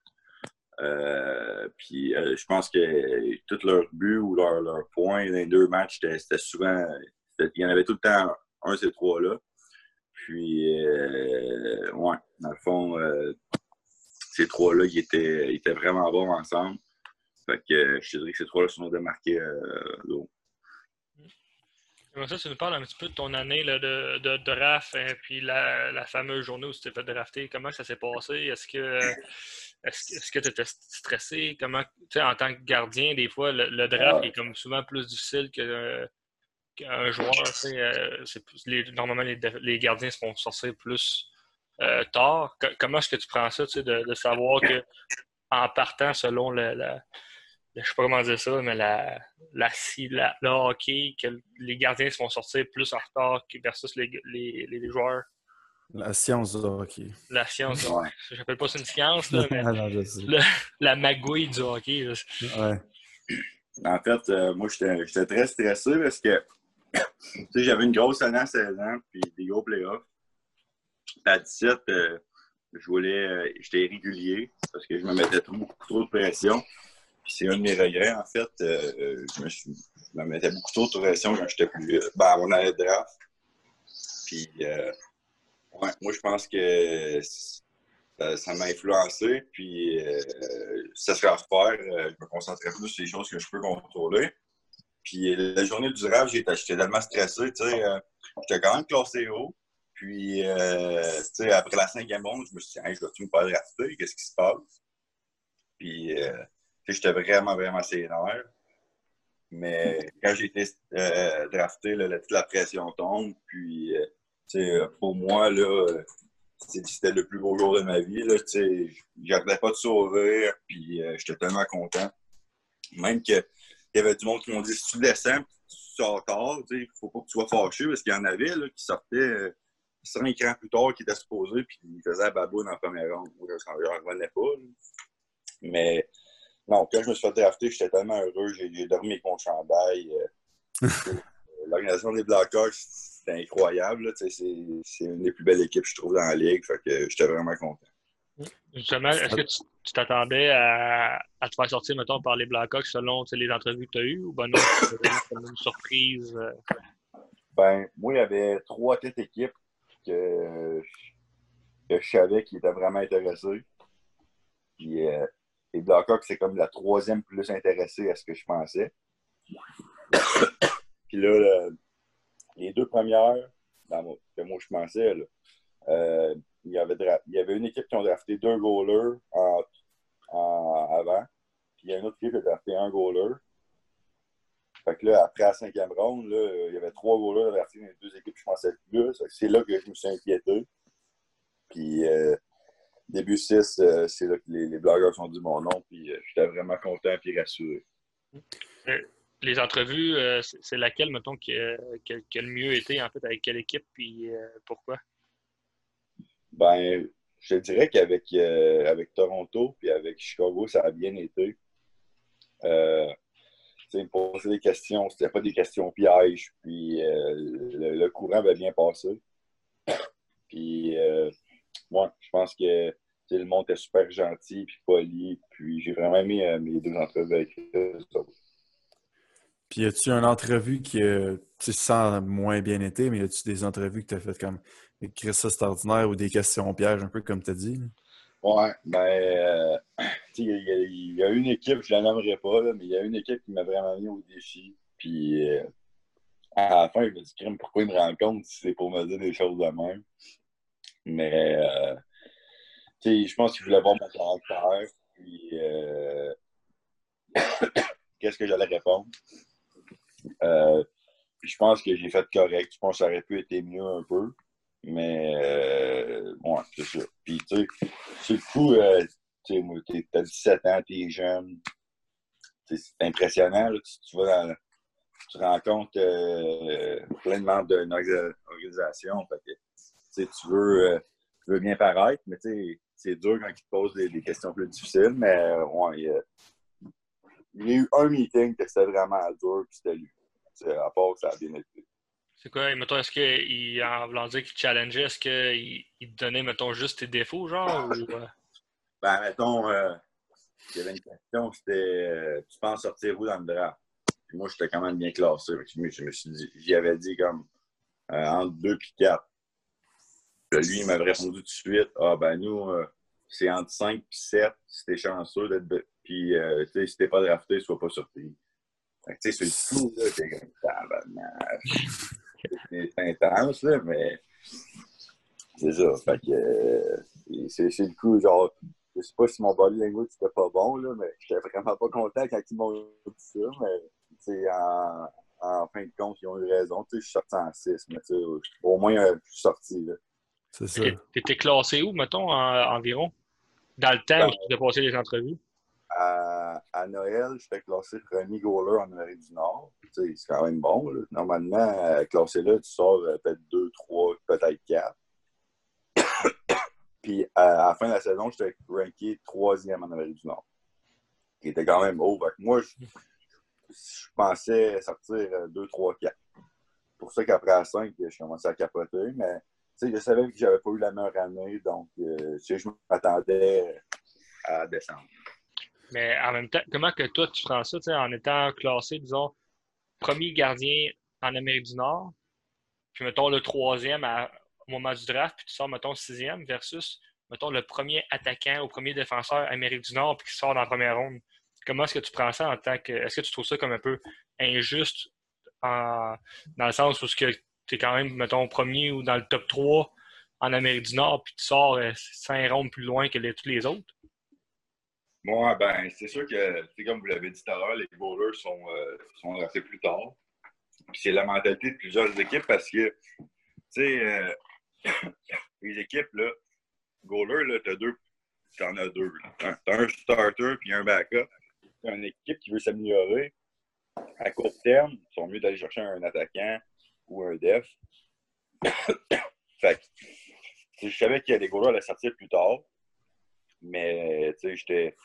puis je pense que tous leurs buts ou leurs leur points dans les deux matchs, c'était souvent. Il y en avait tout le temps un de ces trois-là. Puis, euh, ouais, dans le fond, euh, ces trois-là, ils étaient, vraiment bons ensemble. Fait que je dirais que ces trois-là sont démarqués euh, l'eau. Ça, tu nous parles un petit peu de ton année là, de, de, draft et hein, puis la, la, fameuse journée où tu t'es fait drafter. Comment ça s'est passé? Est-ce que est-ce, que tu étais stressé? Comment, en tant que gardien, des fois, le, draft est comme souvent plus difficile que, un joueur, euh, normalement, les, gardiens se font sortir plus euh, tard. comment est-ce que tu prends ça, de, de, savoir que en partant selon le, la, je sais pas comment dire ça, mais la, la, la, le hockey, que les gardiens se font sortir plus en retard versus les, les, les joueurs. La science du hockey. La science du hockey. J'appelle pas ça une science, là, mais la magouille du hockey. Ouais. En fait, euh, moi, j'étais très stressé parce que j'avais une grosse année à 16 ans, puis des gros playoffs. À 17, euh, je voulais, euh, j'étais régulier parce que je me mettais trop, beaucoup trop de pression. C'est un de mes regrets, en fait. Euh, je, me mettais beaucoup trop de pression quand j'étais plus. ben, à mon année de draft. Puis, moi, je pense que ça m'a influencé. Puis, ça serait à refaire. je me concentrais plus sur les choses que je peux contrôler. Puis la journée du draft, j'étais tellement stressé, tu sais. Euh, j'étais quand même classé haut. Puis, euh, après la cinquième ronde, je me suis dit, je vais-tu me faire drafter? Qu'est-ce qui se passe? Puis, euh, j'étais vraiment, vraiment sénère. Mais quand j'ai été drafté, là, toute la pression tombe. Puis, sais, pour moi, là, c'était le plus beau jour de ma vie. J'arrêtais pas de sourire. Puis, j'étais tellement content. Même que il y avait du monde qui m'ont dit si tu descends, tu sors tard, il ne faut pas que tu sois fâché parce qu'il y en avait là, qui sortaient euh, cinq écrans plus tard qui étaient supposés puis qui faisaient la baboune en première ronde. Je n'en revenais pas. Mais non, quand je me suis fait drafter, j'étais tellement heureux. J'ai dormi avec mon chandail. Euh, l'organisation des Blackhawks, c'était incroyable. C'est une des plus belles équipes, je trouve, dans la ligue. Fait que j'étais vraiment content. Justement, est-ce que tu t'attendais à, te faire sortir, mettons, par les Blackhawks selon les entrevues que tu as eues ou ben non, c'était une surprise? Euh? Ben, moi, il y avait trois têtes équipes que, je savais qui étaient vraiment intéressées. Puis euh, les Blackhawks, c'est comme la troisième plus intéressée à ce que je pensais. Puis là, les deux premières, que moi je pensais, là, euh, il y, avait il y avait une équipe qui a drafté deux goalers en, avant. Puis il y a une autre équipe qui a drafté un goaler. Fait que là, après la cinquième ronde, là, il y avait trois goalers draftés dans les deux équipes je pensais plus. C'est là que je me suis inquiété. Puis, euh, début 6, c'est là que les, les, blogueurs ont dit mon nom, puis j'étais vraiment content et rassuré. Les entrevues, c'est laquelle, mettons, qui, a le mieux été, en fait, avec quelle équipe, puis pourquoi? Ben, je dirais qu'avec avec Toronto puis avec Chicago, ça a bien été. Euh, me poser des questions, c'était pas des questions pièges, puis euh, le, courant avait bien passé. puis, euh, moi, je pense que le monde était super gentil, puis poli, puis j'ai vraiment aimé euh, mes deux entrevues avec eux. Puis, y a-tu une entrevue qui, tu sens moins bien été, mais y a-tu des entrevues que tu as faites comme écrire ça, c'est ordinaire, ou des questions pièges, un peu comme tu as dit? Ouais, ben, il y, a une équipe, je la nommerai pas, mais il y a une équipe qui m'a vraiment mis au défi. Puis euh, à la fin, je me dis, pourquoi il me rencontre si c'est pour me dire des choses de même? Mais, euh, je pense qu'il voulait voir mon caractère. Puis, euh, qu'est-ce que j'allais répondre? puis je pense que j'ai fait correct. Je pense que ça aurait pu être mieux un peu. Mais, euh, c'est ça. Puis, tu sais, le coup, euh, tu sais, t'as 17 ans, t'es jeune. C'est impressionnant, là, tu, tu, vas dans, tu rencontres euh, plein de membres d'une organisation. Fait que, tu veux, euh, tu veux bien paraître, mais tu sais, c'est dur quand ils te posent des, des, questions plus difficiles. Mais, euh, ouais, il y, a, il y a eu un meeting que c'était vraiment dur, puis c'était lui. À part que ça a bien été. C'est quoi, mettons, est-ce qu'il, en voulant dire qu'il challengeait, est-ce qu'il il te donnait, mettons, juste tes défauts, genre? Ou... Ben, mettons, euh, il y avait une question, c'était euh, Tu penses sortir où dans le draft? Puis moi, j'étais quand même bien classé. Je me, je me suis dit, j'y avais dit comme euh, entre 2 et 4. Lui, il m'avait répondu tout de suite Ah, ben nous, euh, c'est entre 5 et 7. Si t'es chanceux d'être. Puis, tu sais, si t'es pas drafté, sois pas surpris. Tu sais, c'est le tout, là, t'es comme c'est intense, là, mais c'est ça. Fait que euh, c'est le coup, genre, je sais pas si mon body language c'était pas bon, là, mais j'étais vraiment pas content quand ils m'ont dit ça, mais en, en fin de compte, ils ont eu raison. Tu sais, je suis sorti en 6, mais tu sais, au moins, euh, je suis sorti, là. C'est ça. T'étais classé où, mettons, environ? Dans le temps où tu as passé les entrevues? À, à Noël, j'étais classé premier goaler en Amérique du Nord c'est quand même bon. Normalement, euh, classé là, tu sors euh, peut-être 2, 3, peut-être 4. Puis à, la fin de la saison, j'étais ranké troisième en Amérique du Nord. Qui était quand même haut. moi, je, pensais sortir 2, 3, 4. pour ça qu'après la 5, je commençais à capoter. Mais je savais que j'avais pas eu la meilleure année, donc euh, je m'attendais à descendre. Mais en même temps, comment que toi tu prends ça en étant classé, disons, premier gardien en Amérique du Nord, puis mettons le troisième au moment du draft, puis tu sors, mettons, sixième, versus, mettons, le premier attaquant ou premier défenseur Amérique du Nord, puis qui sort dans la première ronde. Comment est-ce que tu prends ça en tant que. Est-ce que tu trouves ça comme un peu injuste dans le sens où tu es quand même, mettons, premier ou dans le top 3 en Amérique du Nord, puis tu sors 5 euh, rondes plus loin que les, tous les autres? Moi, ben, c'est sûr que, comme vous l'avez dit tout à l'heure, les bowlers sont, euh, sont assez plus tard. c'est la mentalité de plusieurs équipes parce que, tu sais, euh, les équipes, là, goaler, là, t'as deux, t'en as deux. T'as un starter puis un backup. T'as une équipe qui veut s'améliorer. À court terme, ils sont mieux d'aller chercher un attaquant ou un def. fait je savais qu'il y a des goalers allaient sortir plus tard. Mais, tu sais, j'étais.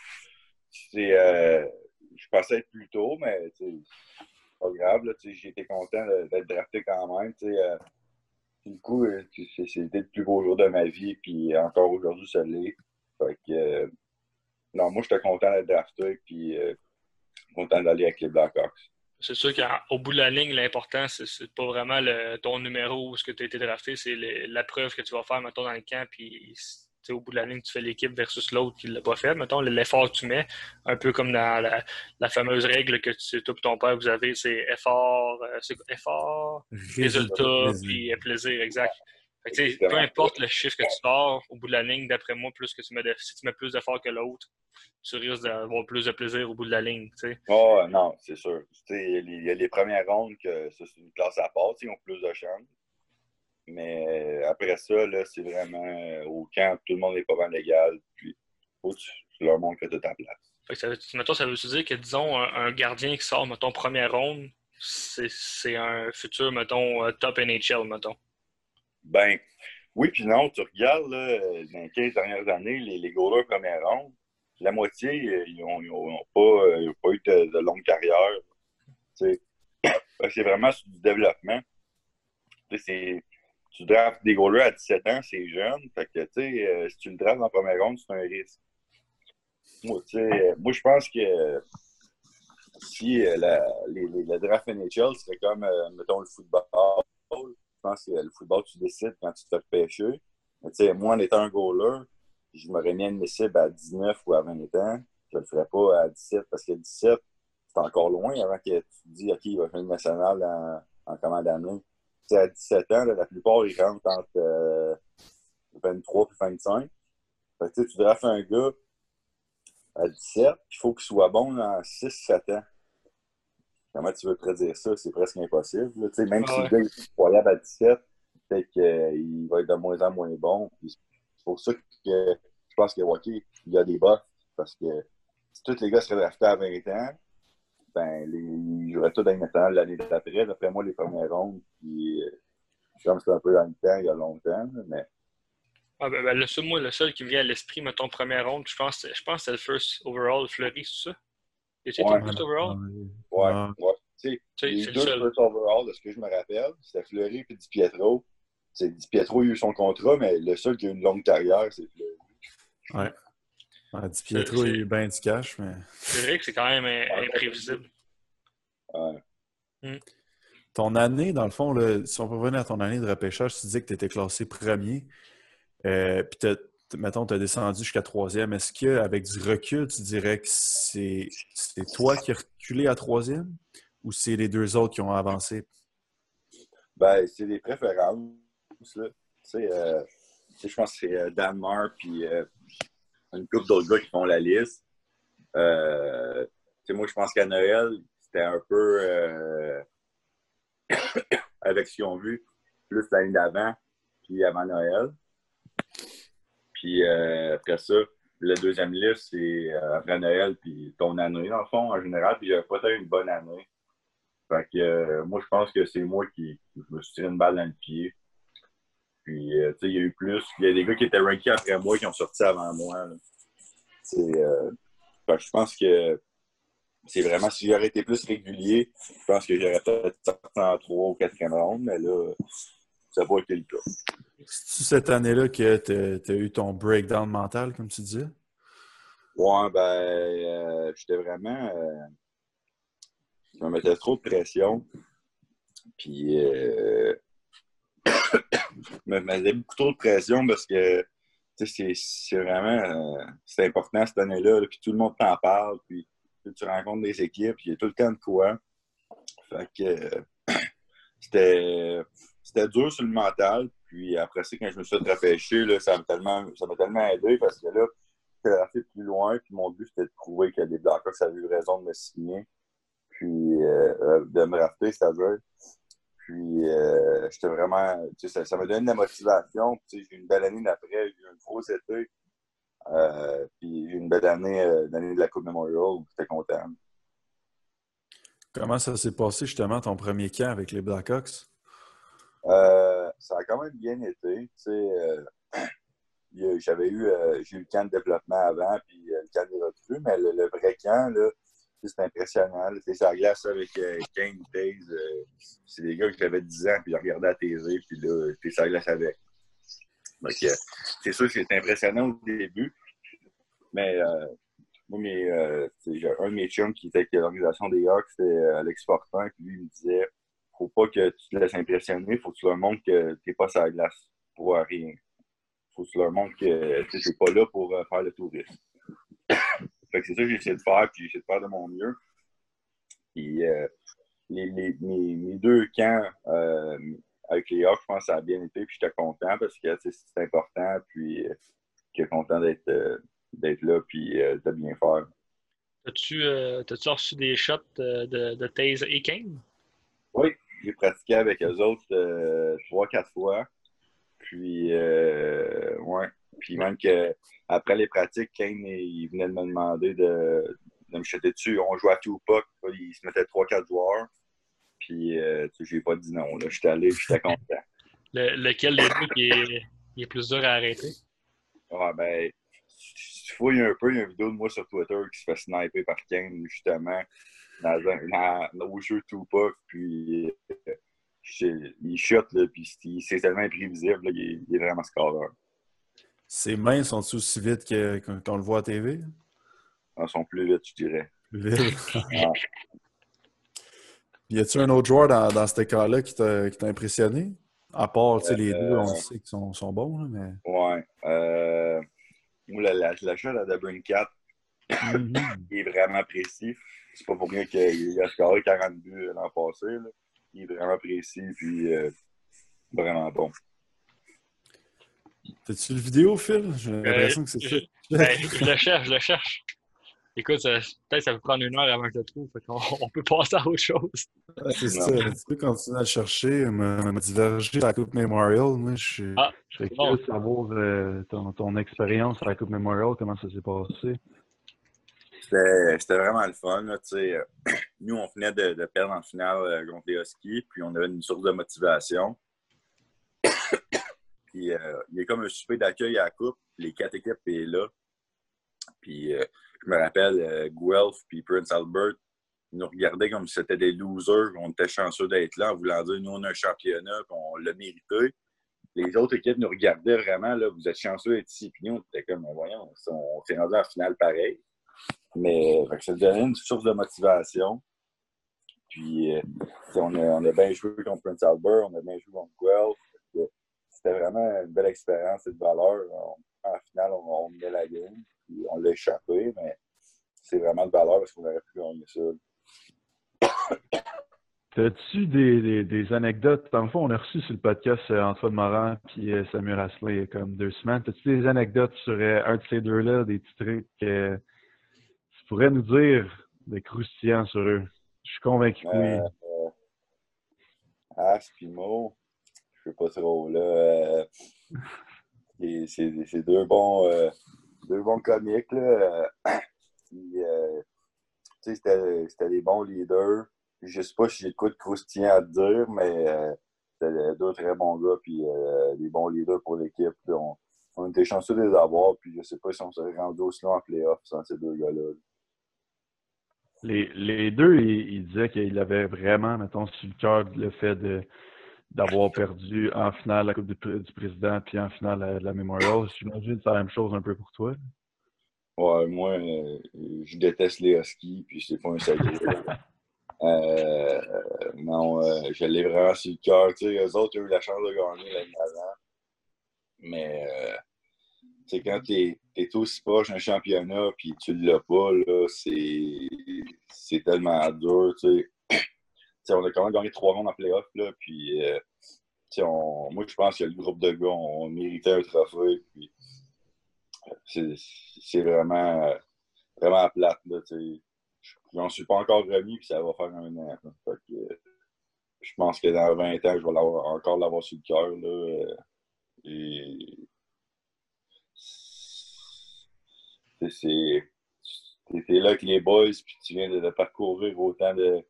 Euh, je pensais être plus tôt, mais, sais, pas grave, là, j'ai été content d'être drafté quand même. Euh, du coup, euh, c'était le plus beau jour de ma vie, puis encore aujourd'hui, ça l'est. Fait non, moi, j'étais content d'être drafté, puis content d'aller avec les Blackhawks. C'est sûr qu'au bout de la ligne, l'important, c'est pas vraiment le, ton numéro ou ce que tu as été drafté, c'est la preuve que tu vas faire, maintenant dans le camp, puis au bout de la ligne, tu fais l'équipe versus l'autre qui ne l'a pas fait. Mettons, l'effort que tu mets, un peu comme dans la, fameuse règle que tu, toi et ton père, vous avez, c'est effort, euh, effort, résultat, puis euh, plaisir, exact. Peu importe le chiffre que tu sors, au bout de la ligne, d'après moi, plus que tu mets si tu mets plus d'effort que l'autre, tu risques d'avoir plus de plaisir au bout de la ligne. Oh non, c'est sûr. Il y a les premières rondes que c'est une classe à part, ils ont plus de chance. Mais après ça, c'est vraiment au camp, tout le monde est pas mal légal. Puis, faut que tu, leur montres que tu as ta place. ça, mettons, ça veut dire que, disons, un, gardien qui sort, mettons, première ronde, c'est un futur, mettons, top NHL, mettons? Ben, oui, puis non, tu regardes, dans les 15 dernières années, les, les goalers première ronde, la moitié, euh, ils n'ont pas, euh, pas, eu de, longue carrière. C'est vraiment du développement. Tu drafts des goalers à 17 ans, c'est jeune. Fait que, euh, si tu le drafts en première ronde, c'est un risque. Moi, je pense que si la, les, le draft NHL serait comme, mettons, le football, pense que le football, tu décides quand tu te fais pêcher. Mais moi, en étant un goaler, je m'aurais mis admissible à 19 ou à 20 ans. Je ne le ferais pas à 17 parce que 17, c'est encore loin avant que tu te dis OK, il va faire une nationale en, en commande d'année. à 17 ans, la plupart, ils rentrent entre 23 et 25. Fait que, tu devrais faire un gars à 17, il faut qu'il soit bon dans 6-7 ans. Comment tu veux prédire ça? C'est presque impossible. Même ah si le gars est incroyable à 17, peut-être qu'il va être de moins en moins bon. C'est pour ça que je pense que Wacky, il y a des buffs parce que si tous les gars seraient draftés à 20 ans, ben, les, ils joueraient tous dans le l'année d'après. D'après moi, les premières rondes, puis, euh, comme c'est un peu dans le temps, il y a longtemps, mais. Ah ben, ben, le seul, moi, le seul qui me vient à l'esprit, mettons, première ronde, je pense, je pense que c'est le first overall, Fleury, c'est ça? C'était ouais. le first overall? Ouais, ouais. Tu sais, les deux first overall, de ce que je me rappelle, c'était Fleury et Di Pietro. Di Pietro a eu son contrat, mais le seul qui a eu une longue carrière, c'est Fleury. Ouais. ouais Di Pietro a eu bien du cash, mais. C'est vrai que c'est quand même imprévisible. Ouais. Hmm. Ton année, dans le fond, là, si on peut revenir à ton année de repêchage, tu disais que tu étais classé premier. Euh, puis, mettons, tu as descendu jusqu'à troisième. Est-ce qu'avec du recul, tu dirais que c'est toi qui as reculé à troisième ou c'est les deux autres qui ont avancé? Ben, c'est des préférences. Là. Euh, je pense que c'est euh, Dan puis euh, une couple d'autres gars qui font la liste. Euh, moi, je pense qu'à Noël, c'était un peu avec ce qu'ils ont vu, plus l'année d'avant, puis avant Noël. Puis après ça, la deuxième liste, c'est après Noël, puis ton année, dans le fond, en général. Puis j'avais pas eu une bonne année. Fait que moi, je pense que c'est moi qui me suis tiré une balle dans le pied. Puis, euh, tu sais, il y a eu plus. Il y a des gars qui étaient rankés après moi qui ont sorti avant moi. Euh, je pense que c'est vraiment, si j'aurais été plus régulier, je pense que j'aurais peut-être sorti en 3 ou 4 round, mais là, ça n'a pas été le cas. C'est cette année-là que tu as, eu ton breakdown mental, comme tu disais? Ouais, ben, euh, j'étais vraiment. je me mettais trop de pression. Puis, me faisait beaucoup trop de pression parce que c'est vraiment euh, c'est important cette année-là. Puis tout le monde t'en parle. Puis tu rencontres des équipes. Il y a tout le temps de quoi. Fait que c'était c'était dur sur le mental. Puis après ça, quand je me suis repêché, là, ça m'a tellement, tellement aidé parce que là, j'étais assez plus loin. Puis mon but, c'était de prouver que les Blackhawks avaient eu raison de me signer. Puis euh, euh, de me rafter, c'est-à-dire. Puis, euh, j'étais vraiment. Ça, ça m'a donné de la motivation. J'ai eu une belle année d'après. J'ai eu un gros été. Euh, puis, j'ai eu une belle année, l'année de la Coupe Memorial. J'étais content. Comment ça s'est passé, justement, ton premier camp avec les Blackhawks? Euh, ça a quand même bien été. J'avais eu, j'ai eu le camp de développement avant, puis le camp des recrues, mais le, vrai camp, c'est impressionnant. C'est sa glace avec euh, Kane, Taze. Euh, c'est des gars qui avaient 10 ans, puis ils regardaient la TV, puis là, t'es glace avec. Donc, euh, c'est sûr que c'est impressionnant au début. Mais moi, mes, un de mes chums qui était avec l'organisation des Hawks, c'était Alex Fortin, puis lui, il me disait faut pas que tu te laisses impressionner, faut que tu leur montres que t'es pas sa glace pour rien. Faut que tu leur montres que tu n'es pas là pour faire le tourisme c'est ça que j'ai essayé de faire, puis j'ai essayé de faire de mon mieux. Puis euh, mes, deux camps euh, avec les Hawks, je pense que ça a bien été, puis j'étais content parce que c'est important, puis euh, j'étais content d'être là, puis de bien faire. As-tu as reçu des shots de, de et Kane? J'ai pratiqué avec eux autres trois, quatre fois. Puis, euh, ouais. Puis même que après les pratiques, Kane, il venait de me demander de, de me jeter dessus. On jouait à Tupac, il se mettait 3-4 joueurs. Puis, euh, tu sais, j'ai pas dit non. J'étais allé, j'étais content. lequel des deux qui est, qui est, plus dur à arrêter? Ah, ben, tu fouilles un peu, il y a une vidéo de moi sur Twitter qui se fait sniper par Kane, justement, dans, un, dans, au jeu Tupac. Puis, il shot, là, puis c'est tellement imprévisible, là, il, est, vraiment scoreur. Ses mains sont aussi vite qu'on le voit à TV? Elles sont plus vite, je dirais. Plus vite. ah. Y a-t-il un autre joueur dans, dans ce cas-là qui t'a impressionné? À part les deux, on euh, sait qu'ils sont, sont, bons. Là, mais... Ouais. Euh, la, la, l'achat de Brin 4 il est vraiment précis. C'est pas pour rien qu'il a scoré 40 buts l'an passé. Là. Il est vraiment précis puis euh, vraiment bon. T'as-tu le vidéo, Phil? J'ai euh, l'impression que c'est ça. Ben, je le cherche, je le cherche. Écoute, peut-être ça peut prendre une heure avant que je le trouve. On, on, peut passer à autre chose. c'est ça. Tu peux continuer à le chercher, me, me diverger à la Coupe Memorial. Moi, je, suis ah, je curieux de savoir euh, ton, ton expérience à la Coupe Memorial, comment ça s'est passé. C'était vraiment le fun. Là, nous, on venait de, perdre en finale euh, contre les puis on avait une source de motivation. puis euh, il y a comme un souper d'accueil à la Coupe, les quatre équipes sont là. Puis je me rappelle, euh, Guelph puis Prince Albert nous regardaient comme si c'était des losers, on était chanceux d'être là, en voulant dire nous on a un championnat, on l'a mérité. Les autres équipes nous regardaient vraiment, là, vous êtes chanceux d'être ici. Puis nous, on était comme, voyons, on s'est rendu en finale pareil. Mais ça donnait une source de motivation. Puis, euh, on, a, on, a, bien joué contre Prince Albert, on a bien joué contre Guelph. C'était vraiment une belle expérience et de valeur. en finale, on, on menait la game on l'a échappé, mais c'est vraiment de valeur parce qu'on aurait pu gagner ça. As-tu des, anecdotes? Dans le fond, on a reçu sur le podcast euh, Antoine Morin et euh, Samuel Asselin il y a comme deux semaines. As-tu des anecdotes sur un de ces deux-là, des petits trucs tu pourrais nous dire des croustillants sur eux? Je suis convaincu que oui. ah, Spimo, je sais pas trop là. c'est deux bons deux bons comiques. Là. Euh, c'était des bons leaders. Je sais pas si j'ai de quoi de croustillant à te dire, mais euh, c'était deux très bons gars puis euh, des bons leaders pour l'équipe. On, on, était chanceux de les avoir, puis je sais pas si on serait rendu aussi loin en playoff sans ces deux gars-là. Les, les, deux, ils, disaient qu'il avait vraiment, mettons, sur le cœur le fait de d'avoir perdu en finale la Coupe du, Président puis en finale la, la Memorial. J'imagine que c'est la même chose un peu pour toi. Ouais, moi, euh, je déteste les Huskies, puis c'est pas un sacré. euh, non, euh, je l'ai vraiment sur le cœur. Eux autres ont eu la chance de gagner l'année avant. Mais sais, quand tu es, aussi proche d'un championnat puis tu l'as pas, c'est tellement dur. sais on a quand même gagné trois rondes en playoff, là, puis euh, on, moi, je pense que le groupe de gars, on, méritait un trophée, puis c'est vraiment, vraiment plate, là, Je n'en suis pas encore remis, puis ça va faire un an. je pense que dans 20 ans, je vais encore l'avoir sur le cœur, là, euh, et c'est là avec les boys, puis tu viens de parcourir autant de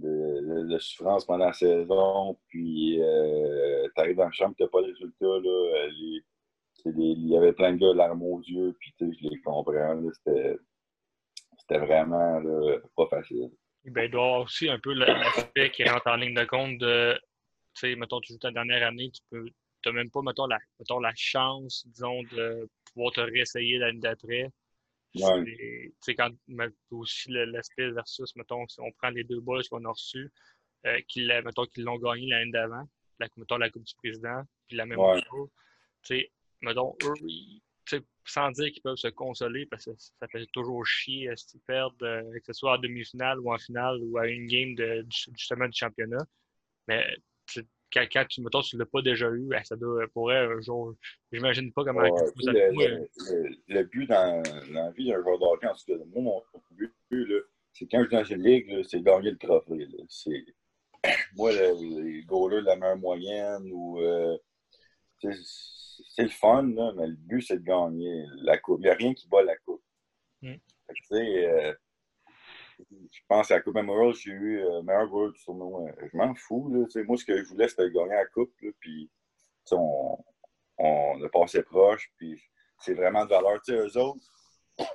de, souffrance pendant la saison, puis euh, tu arrives dans le champ, tu n'as pas de résultat. Là, il y avait plein de gars larmes aux yeux, puis je les comprends. C'était vraiment pas facile. Ben, il doit aussi un peu l'aspect qui rentre en ligne de compte de, tu sais, mettons, tu joues ta dernière année, tu peux, n'as même pas, mettons la, mettons, la chance, disons, de pouvoir te réessayer l'année d'après. Tu sais, quand aussi l'aspect versus, mettons, si on prend les deux balles qu'on a reçus, euh, qu'ils l'ont gagné l'année d'avant, la, mettons la Coupe du Président, puis la même chose. Tu sais, mettons, eux, sans dire qu'ils peuvent se consoler, parce que ça fait toujours chier euh, s'ils perdent, euh, que ce soit en demi-finale ou en finale ou à une game de, justement du championnat. Mais quand, tu, mettons, tu ne l'as pas déjà eu, ben, ça doit, pourrait un jour. J'imagine pas comment vous le, le, le, but dans, la vie d'un joueur d'hockey, en tout cas, moi, mon but, c'est quand je suis dans une ligue, c'est gagner le trophée. C'est, moi, les goalers de la meilleure moyenne ou euh, c'est le fun, là, mais le but, c'est de gagner la coupe. Il n'y a rien qui bat la coupe. Mm. tu sais, euh, je pense à la Coupe Memorial, j'ai eu euh, meilleur joueur du tournoi. Je m'en fous. Là, moi, ce que je voulais, c'était gagner la coupe. Puis, on, on a passé proche. Puis, c'est vraiment de valeur. Tu eux autres, tu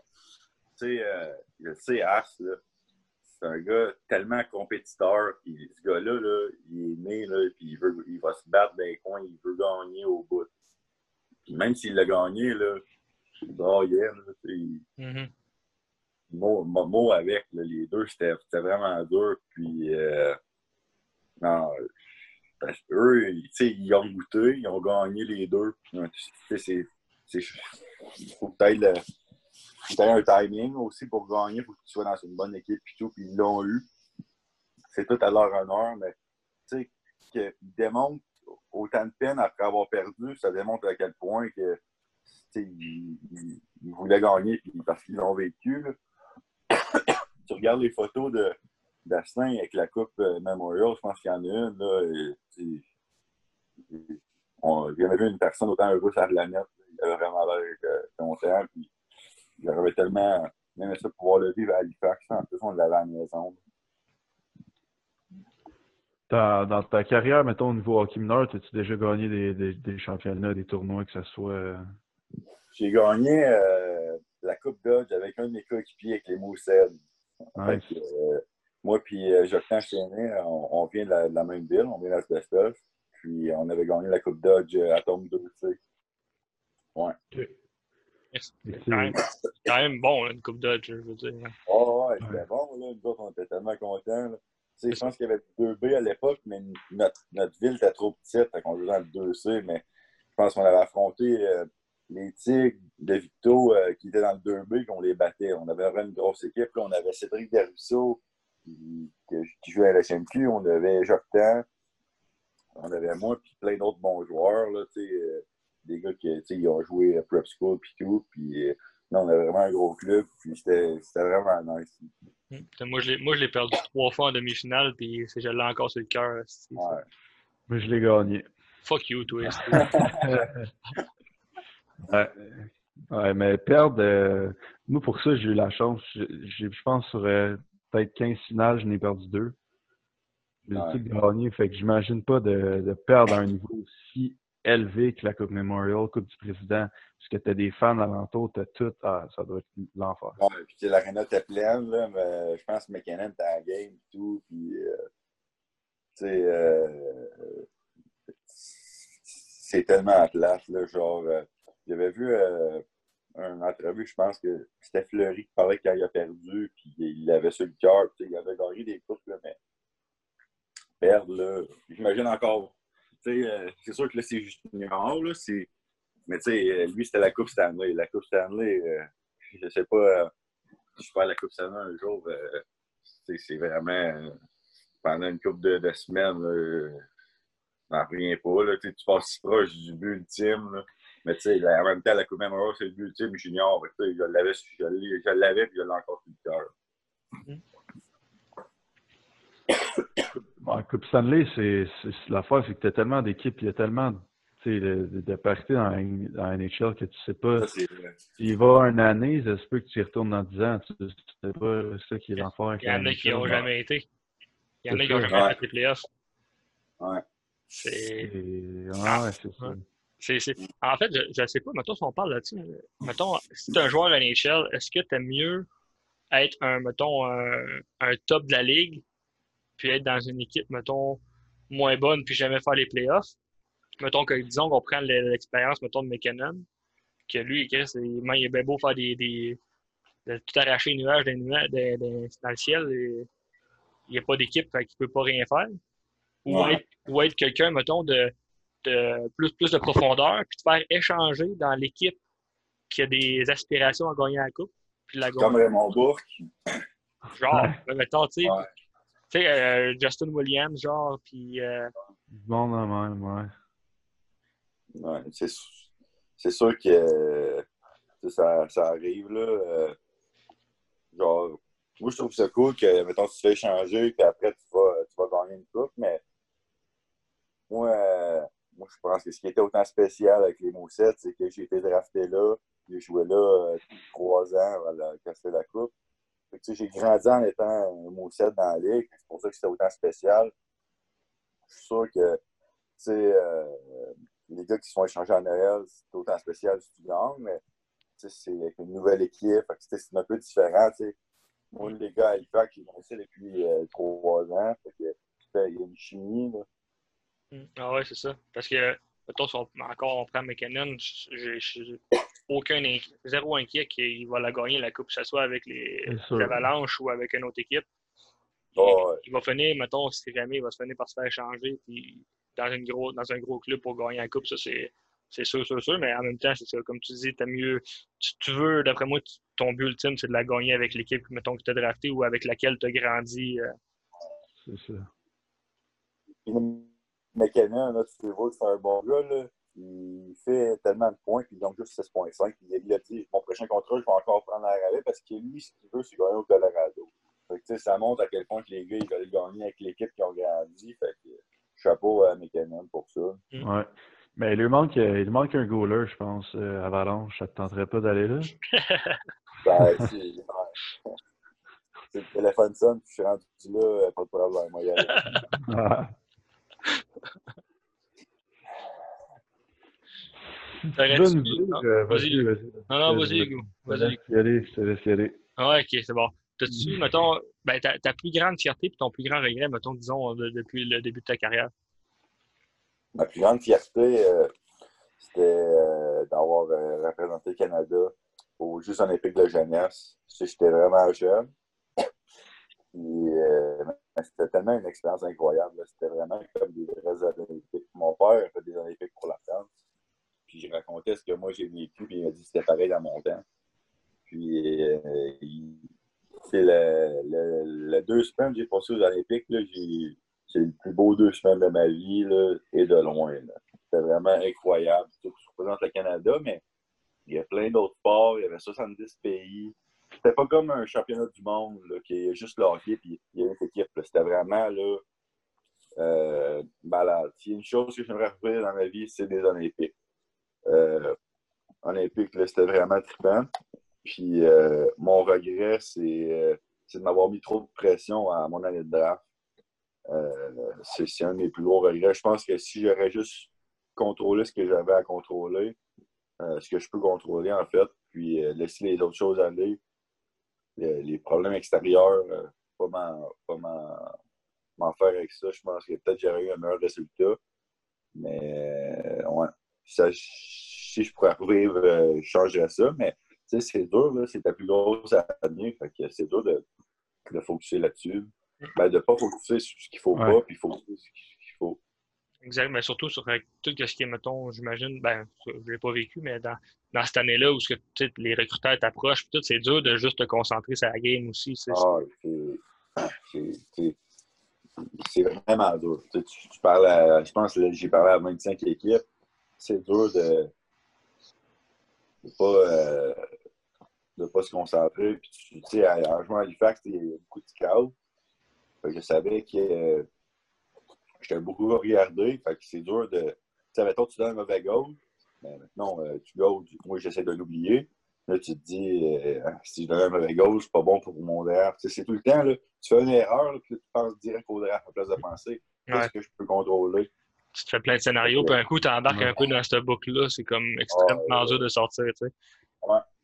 sais, euh, Ars, c'est un gars tellement compétiteur. Puis, ce gars-là, là, il est né, là, puis il, veut, il va se battre dans les coins. Il veut gagner au bout. Même s'il l'a gagné, là, il braillait. Là, mm-hmm mot, avec, les deux, c'était vraiment dur. Puis, euh, non, eux, ils ont goûté, ils ont gagné les deux. Il faut peut-être un timing aussi pour gagner, il faut que tu sois dans une bonne équipe puis tout, puis ils l'ont eu. C'est tout à leur honneur, mais tu sais, qu'ils démontrent autant de peine après avoir perdu, ça démontre à quel point que ils, voulaient gagner parce qu'ils l'ont vécu. Là tu regardes les photos de d'Astin avec la Coupe euh, Memorial, je pense qu'il y en a une. Là, et, on, vu une personne autant heureuse à la planète. Il avait vraiment l'air euh, content. Puis, j'aurais tellement aimé ça pouvoir le vivre à Halifax. En plus, on l'avait à la maison. Dans, ta carrière, mettons, au niveau hockey mineur, as-tu déjà gagné des, des, championnats, des tournois, que ce soit. Euh? J'ai gagné la Coupe Dodge avec un de mes coéquipiers avec les Moussed. Euh, moi puis euh, Jocelyn Chénet, on, on, vient de la, même ville, on vient d'Asbestos. Puis on avait gagné la Coupe Dodge à Tom 2, tu sais. Ouais. C'est quand, même bon, une Coupe Dodge, je veux dire. Oh, ouais, c'était bon, là. Nous autres, on était tellement contents. Je pense qu'il y avait 2B à l'époque, mais notre, notre, ville était trop petite, on jouait dans le 2C, mais je pense qu'on avait affronté euh, les Tigres de Victo euh, qui étaient dans le 2B, qu'on les battait. On avait vraiment une grosse équipe. on avait Cédric Derusso qui, qui, jouait à la SMQ. On avait Jacques On avait moi, puis plein d'autres bons joueurs. Là, euh, des gars qui ont joué à Prep School puis tout. Puis, euh, on avait vraiment un gros club. Puis c'était vraiment nice. Hum, moi, je l'ai perdu trois fois en demi-finale. Puis je l'ai encore sur le cœur. Ouais. Mais je l'ai gagné. Fuck you, Twist. Ouais. ouais, mais perdre, euh, moi pour ça, j'ai eu la chance. Je pense sur euh, peut-être 15 finales, je n'ai perdu deux. J'ai ouais. tout gagné, fait que j'imagine pas de, de, perdre à un niveau aussi élevé que la Coupe Memorial, Coupe du Président, parce que tu as des fans alentour, tu as tout, ah, ça doit être l'enfer. Ouais, puis l'aréna était pleine, là, mais je pense que McKinnon était la game et tout, puis euh, tu sais, euh, c'est tellement à place, là, genre, j'avais vu euh, un entrevue, je pense que c'était Fleury qui parlait qu'il a perdu, puis il avait sur le cœur, il avait gagné des coupes, là, mais perdre, là, j'imagine encore. Euh, c'est sûr que là, c'est junior, là, c'est... Mais tu sais, euh, lui, c'était la Coupe Stanley. La Coupe Stanley, euh, je sais pas, si je perds la Coupe Stanley un jour, c'est vraiment pendant une coupe de, de semaines, n'en reviens pas. Là, tu passes si proche du but ultime. Mais tu sais, en même temps, la Coupe Memorial, c'est le but ultime junior. Je l'avais, je l'avais, puis je l'ai encore sur le cœur. La Coupe Stanley, c'est, l'affaire, c'est que tu as tellement d'équipes, il y a tellement de, de, de parties dans, dans NHL que tu sais pas. Ça, il va une année, ça se peut que tu y retournes dans 10 ans. Tu sais pas ça qui est l'affaire. Il y en a qui n'ont jamais été. Il y en a qui n'ont jamais été les playoffs. Ouais. C'est. Ouais, c'est ça. En fait, je ne sais pas, mettons, si on parle là-dessus, mettons, si tu es un joueur NHL, est-ce que tu aimes mieux être un, mettons, un, top de la ligue, puis être dans une équipe, mettons, moins bonne, puis jamais faire les playoffs? Mettons que, disons qu'on prend l'expérience, mettons, de McKinnon, que lui, Chris, il, il est bien beau faire des, des de tout arracher les nuages, des nuages dans le ciel, et, il n'y a pas d'équipe, qu'il ne peut pas rien faire. Ou être, ou être quelqu'un, mettons, de plus, plus de profondeur, puis te faire échanger dans l'équipe qui a des aspirations à gagner la coupe. Puis la Comme Raymond Bourque. Genre, mettons, tu sais, euh, Justin Williams, genre, puis. Euh... Bon, non, ouais. Ouais, c'est sûr que ça, ça, arrive, là. Euh, genre, moi, je trouve ça cool que, mettons, tu te fais échanger, puis après, tu vas, tu vas gagner une coupe, mais moi, moi, je pense que ce qui était autant spécial avec les Moussettes, c'est que j'ai été drafté là, j'ai joué là euh, trois ans avant de casser la coupe. J'ai grandi en étant un dans la ligue. C'est pour ça que c'était autant spécial. Je suis sûr que euh, les gars qui sont échangés en Noël, c'est autant spécial si tu gagnes, mais c'est avec une nouvelle équipe. C'est un peu différent. T'sais. Moi, les gars à Halifax, ils ont depuis euh, trois ans. Fait il y a une chimie. Ah ouais, c'est ça. Parce que, mettons, si on, encore on prend McKinnon, j'ai aucun zéro inquiet qu'il va la gagner la coupe, que ce soit avec les, Avalanches ou avec une autre équipe. Il, va finir, mettons, si jamais il va se finir par se faire changer puis dans, une gros, dans un gros club pour gagner la coupe, ça c'est. sûr, sûr, sûr, mais en même temps, c'est ça. Comme tu dis, t'as mieux. Tu, veux, d'après moi, ton but ultime, c'est de la gagner avec l'équipe, mettons, que tu as drafté ou avec laquelle tu as grandi. Euh. C'est ça. McKinnon, là, tu vois que c'est un bon gars. Là. Il fait tellement de points, puis donc juste 6.5. Il a dit Mon prochain contrat, je vais encore prendre la rabais parce que lui, ce qu'il veut, c'est gagner au Colorado. Fait que, ça montre à quel point que les gars ils veulent gagner avec l'équipe qui ont grandi. Fait que, chapeau à McKinnon pour ça. Mm. Ouais. Mais il lui manque, euh, il manque un goaler, je pense, euh, Avalanche. Ça ne te tenterait pas d'aller là? ben, c'est le téléphone sonne, puis je suis rendu là, pas de problème. Moi, y Vas-y, vas-y. Non, non, vas-y, Hugo. Vas-y. Je te laisse y aller. Ah, ok, c'est bon. T'as-tu, mettons, ben, ta, ta, plus grande fierté et ton plus grand regret, mettons, disons, depuis le début de ta carrière? Ma plus grande fierté, euh, c'était euh, d'avoir euh, représenté le Canada aux Jeux olympiques de jeunesse. J'étais vraiment jeune. C'était tellement une expérience incroyable. C'était vraiment comme des vrais olympiques. Mon père a fait des olympiques pour la France. Puis je racontais ce que moi j'ai vécu, puis il m'a dit que c'était pareil dans mon temps. Puis euh, c'est le, deux semaines que j'ai passé aux Olympiques, c'est le plus beau deux semaines de ma vie, là, et de loin. C'était vraiment incroyable. Je représente le Canada, mais il y a plein d'autres sports, il y avait 70 pays. C'était pas comme un championnat du monde, qui est juste le hockey, puis il y a une équipe. C'était vraiment là, euh, malade. Il y a une chose que j'aimerais faire dans ma vie, c'est des Olympiques euh, olympique, c'était vraiment trippant. Puis euh, mon regret, euh, c'est de m'avoir mis trop de pression à mon année de draft. C'est un de mes plus gros regrets. Je pense que si j'aurais juste contrôlé ce que j'avais à contrôler, ce que je peux contrôler en fait, puis laisser les autres choses aller, les, problèmes extérieurs, pas m'en faire avec ça, je pense que peut-être j'aurais eu un meilleur résultat. Mais ouais, si je pourrais revivre, euh, je changerais ça. Mais c'est dur, c'est ta plus grosse année. c'est dur de, de focuser là-dessus. Ben, de ne pas focuser sur ce qu'il ne faut pas, puis focuser sur ce qu'il faut. Exact, mais surtout sur tout ce qui est, mettons, j'imagine, ben, je ne l'ai pas vécu, mais dans, dans cette année-là où que, les recruteurs t'approchent, c'est dur de juste te concentrer sur la game aussi. Ah, c'est vraiment dur. Tu, parles je pense que j'ai parlé à 25 équipes c'est dur de ne pas, euh, pas se concentrer. Puis, tu sais, en jouant à Halifax, il y a beaucoup de chaos. je savais que j'étais beaucoup regardé. Fait que c'est dur de. Tu sais, mettons, tu donnes un mauvais goal. Mais maintenant, euh, tu goals, moi, j'essaie de l'oublier. Là, tu te dis, si je donne un mauvais goal, c'est pas bon pour mon draft. c'est tout le temps, là, tu fais une erreur, puis tu penses direct au draft à place de penser. Qu'est-ce que je peux contrôler? tu te fais plein de scénarios, puis un coup, tu embarques un peu dans cette boucle-là. C'est comme extrêmement dur de sortir. Tu sais.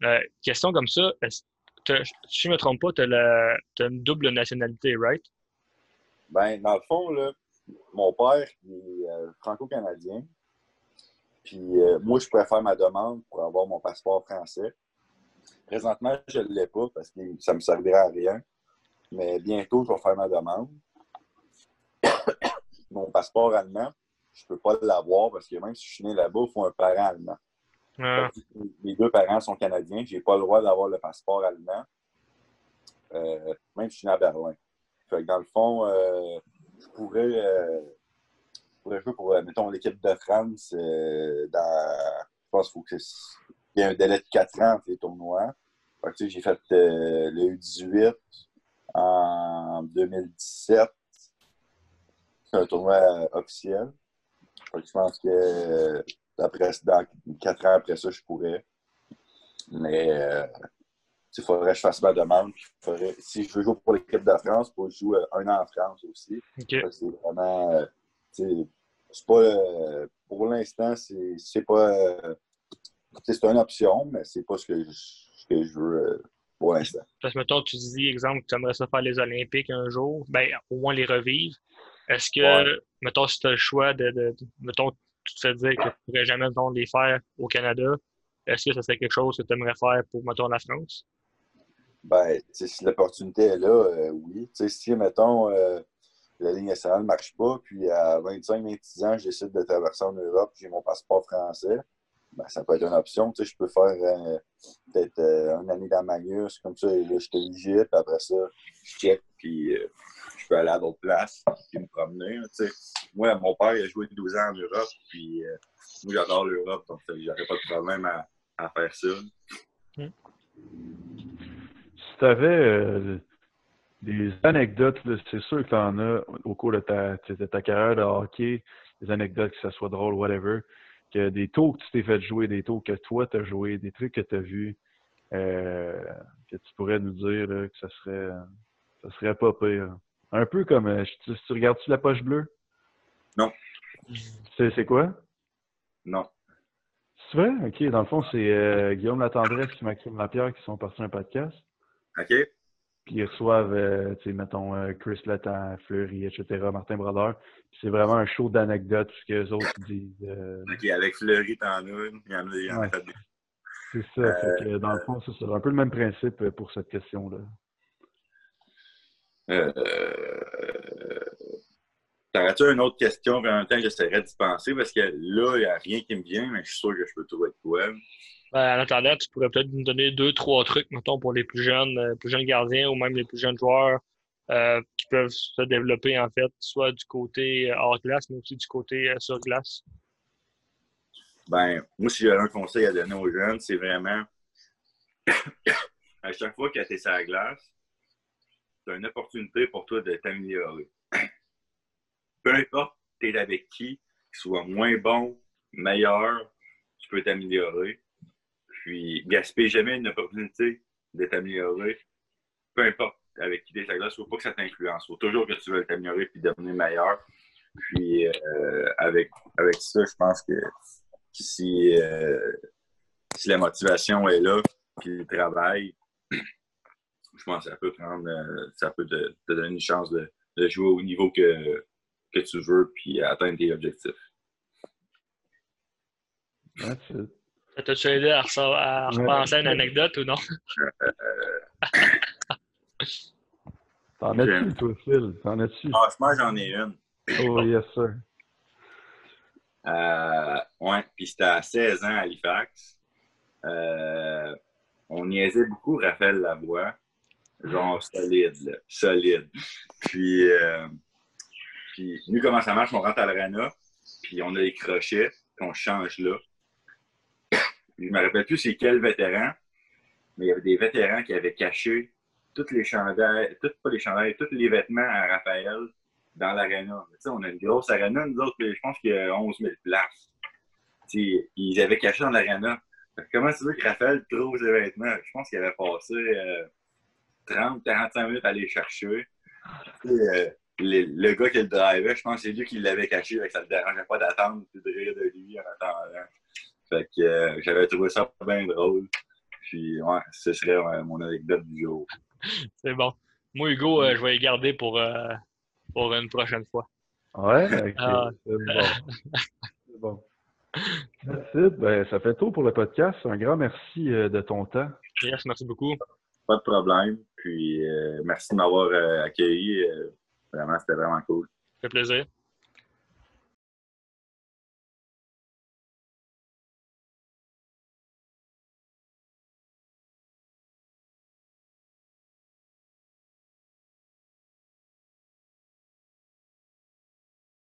Euh, question comme ça, si je ne me trompe pas, tu as, une double nationalité, right? Ben, dans le fond, là, mon père est euh, franco-canadien. Puis euh, moi, je pourrais faire ma demande pour avoir mon passeport français. Présentement, je ne l'ai pas parce que ça ne me servirait à rien. Mais bientôt, je vais faire ma demande. mon passeport allemand, je peux pas l'avoir parce que même si je suis né là-bas, il faut un parent allemand. Ah. Mes deux parents sont canadiens, j'ai pas le droit d'avoir le passeport allemand, euh, même si je suis né à Berlin. Fait dans le fond, euh, je pourrais, euh, jouer pour, mettons, l'équipe de France dans. Je pense qu'il faut que y ait un délai de 4 ans entre les tournois. j'ai fait le U18 en 2017. C'est un tournoi officiel. je pense que après, dans quatre ans après ça, je pourrais. Mais euh, il faudrait que je fasse ma demande. si je veux jouer pour l'équipe de France, faut que je joue un an en France aussi. C'est vraiment. c'est pas. pour l'instant, c'est pas. c'est une option, mais c'est pas ce que je, ce que je veux pour l'instant. Parce que, mettons, tu dis, exemple, que tu aimerais ça faire les Olympiques un jour, ben, au moins les revivre. Est-ce que, mettons, si tu as le choix de, de, mettons, tu te fais dire que tu ne pourrais jamais les faire au Canada, est-ce que ça serait quelque chose que tu aimerais faire pour, mettons, la France? Ben, si l'opportunité est là, euh, oui. si, mettons, euh, la ligne nationale ne marche pas, puis à 25-26 ans, je décide de traverser en Europe, j'ai mon passeport français, ben, ça peut être une option. je peux faire euh, peut-être une année dans Magnus, comme ça, là, je te puis après ça, je check, puis je peux aller à d'autres places, puis me promener. Moi, mon père, a joué 12 ans en Europe, puis moi, j'adore l'Europe, donc j'aurais pas de problème à, à faire ça. Hmm tu avais euh, des anecdotes, c'est sûr que tu en as au cours de ta, ta, carrière de hockey, des anecdotes, que ce soit drôle, whatever, que des tours que tu t'es fait jouer, des tours que toi tu as joué, des trucs que tu as vus, euh, que tu pourrais nous dire que ça serait, ça serait pas pire. Un peu comme, euh, tu, tu regardes-tu la poche bleue? Non. C'est quoi? Non. C'est vrai? OK. Dans le fond, c'est Guillaume Latendresse et Maxime Lapierre qui sont partis un podcast. OK? Puis ils reçoivent, euh, tu sais, mettons, euh, Chris Fleury, etc., Martin Brodeur. c'est vraiment un show d'anecdotes, ce que les autres disent. Euh. OK, avec Fleury, t'en as une, il y en a, il y en a C'est ça. dans le fond, c'est un peu le même principe pour cette question-là. T'aurais-tu une autre question? En même temps, j'essaierais d'y penser parce que là, il n'y a rien qui me vient, mais je suis sûr que je peux trouver de quoi. Ben, en attendant, tu pourrais peut-être nous donner deux, trois trucs, mettons, pour les plus jeunes, euh, plus jeunes gardiens ou même les plus jeunes joueurs euh, qui peuvent se développer, en fait, soit du côté euh, hors glace, mais aussi du côté sur glace. Ben, moi, si j'avais un conseil à donner aux jeunes, c'est vraiment à chaque fois que tu es sur la glace, c'est une opportunité pour toi de t'améliorer. Peu importe tu es avec qui, qu'il soit moins bon, meilleur, tu peux t'améliorer. Puis, gaspille jamais une opportunité de t'améliorer, peu importe avec qui tu es sa glace. Faut pas que ça t'influence. Il faut toujours que tu veux t'améliorer et devenir meilleur. Puis, euh, avec, avec ça, je pense que si, euh, si la motivation est là, puis le travail, je pense que ça peut prendre, euh, ça peut te, donner une chance de, jouer au niveau que, que tu veux puis atteindre tes objectifs. Ça t'a aidé à, à repenser à une anecdote ou non? T'en as-tu, toi, Phil? T'en as-tu? Franchement, j'en ai une. Oh, yes, sir. Euh, ouais, puis c'était à 16 ans à Halifax. Euh, on niaisait beaucoup Raphaël Lavoie. Genre solide, là. Solide. Puis, euh, puis, nous, comment ça marche? On rentre à l'arena, puis on a les crochets, qu'on change là je ne me rappelle plus c'est quel vétéran, mais il y avait des vétérans qui avaient caché toutes les chandails, toutes, pas les chandails, tous les vêtements à Raphaël dans l'aréna. On a une grosse aréna, nous autres, je pense qu'il y a 11 000 places. ils avaient caché dans l'aréna. Comment tu veux que Raphaël trouve ses vêtements? Je pense qu'il avait passé 30, euh, 45 minutes à les chercher. Euh, le, gars qui le drivait, je pense que c'est lui qui l'avait caché, ça ne le dérangeait pas d'attendre de rire de lui en attendant. Fait que euh, j'avais trouvé ça bien drôle. Puis, ouais, ce serait mon anecdote du jour. C'est bon. Moi, Hugo, euh, je vais les garder pour, euh, pour une prochaine fois. Ouais, ok. Ah. C'est bon. C'est bon. Ben, ça fait tout pour le podcast. Un grand merci de ton temps. Yes, merci beaucoup. Pas de problème. Puis, merci de m'avoir accueilli. vraiment, c'était vraiment cool. Ça fait plaisir.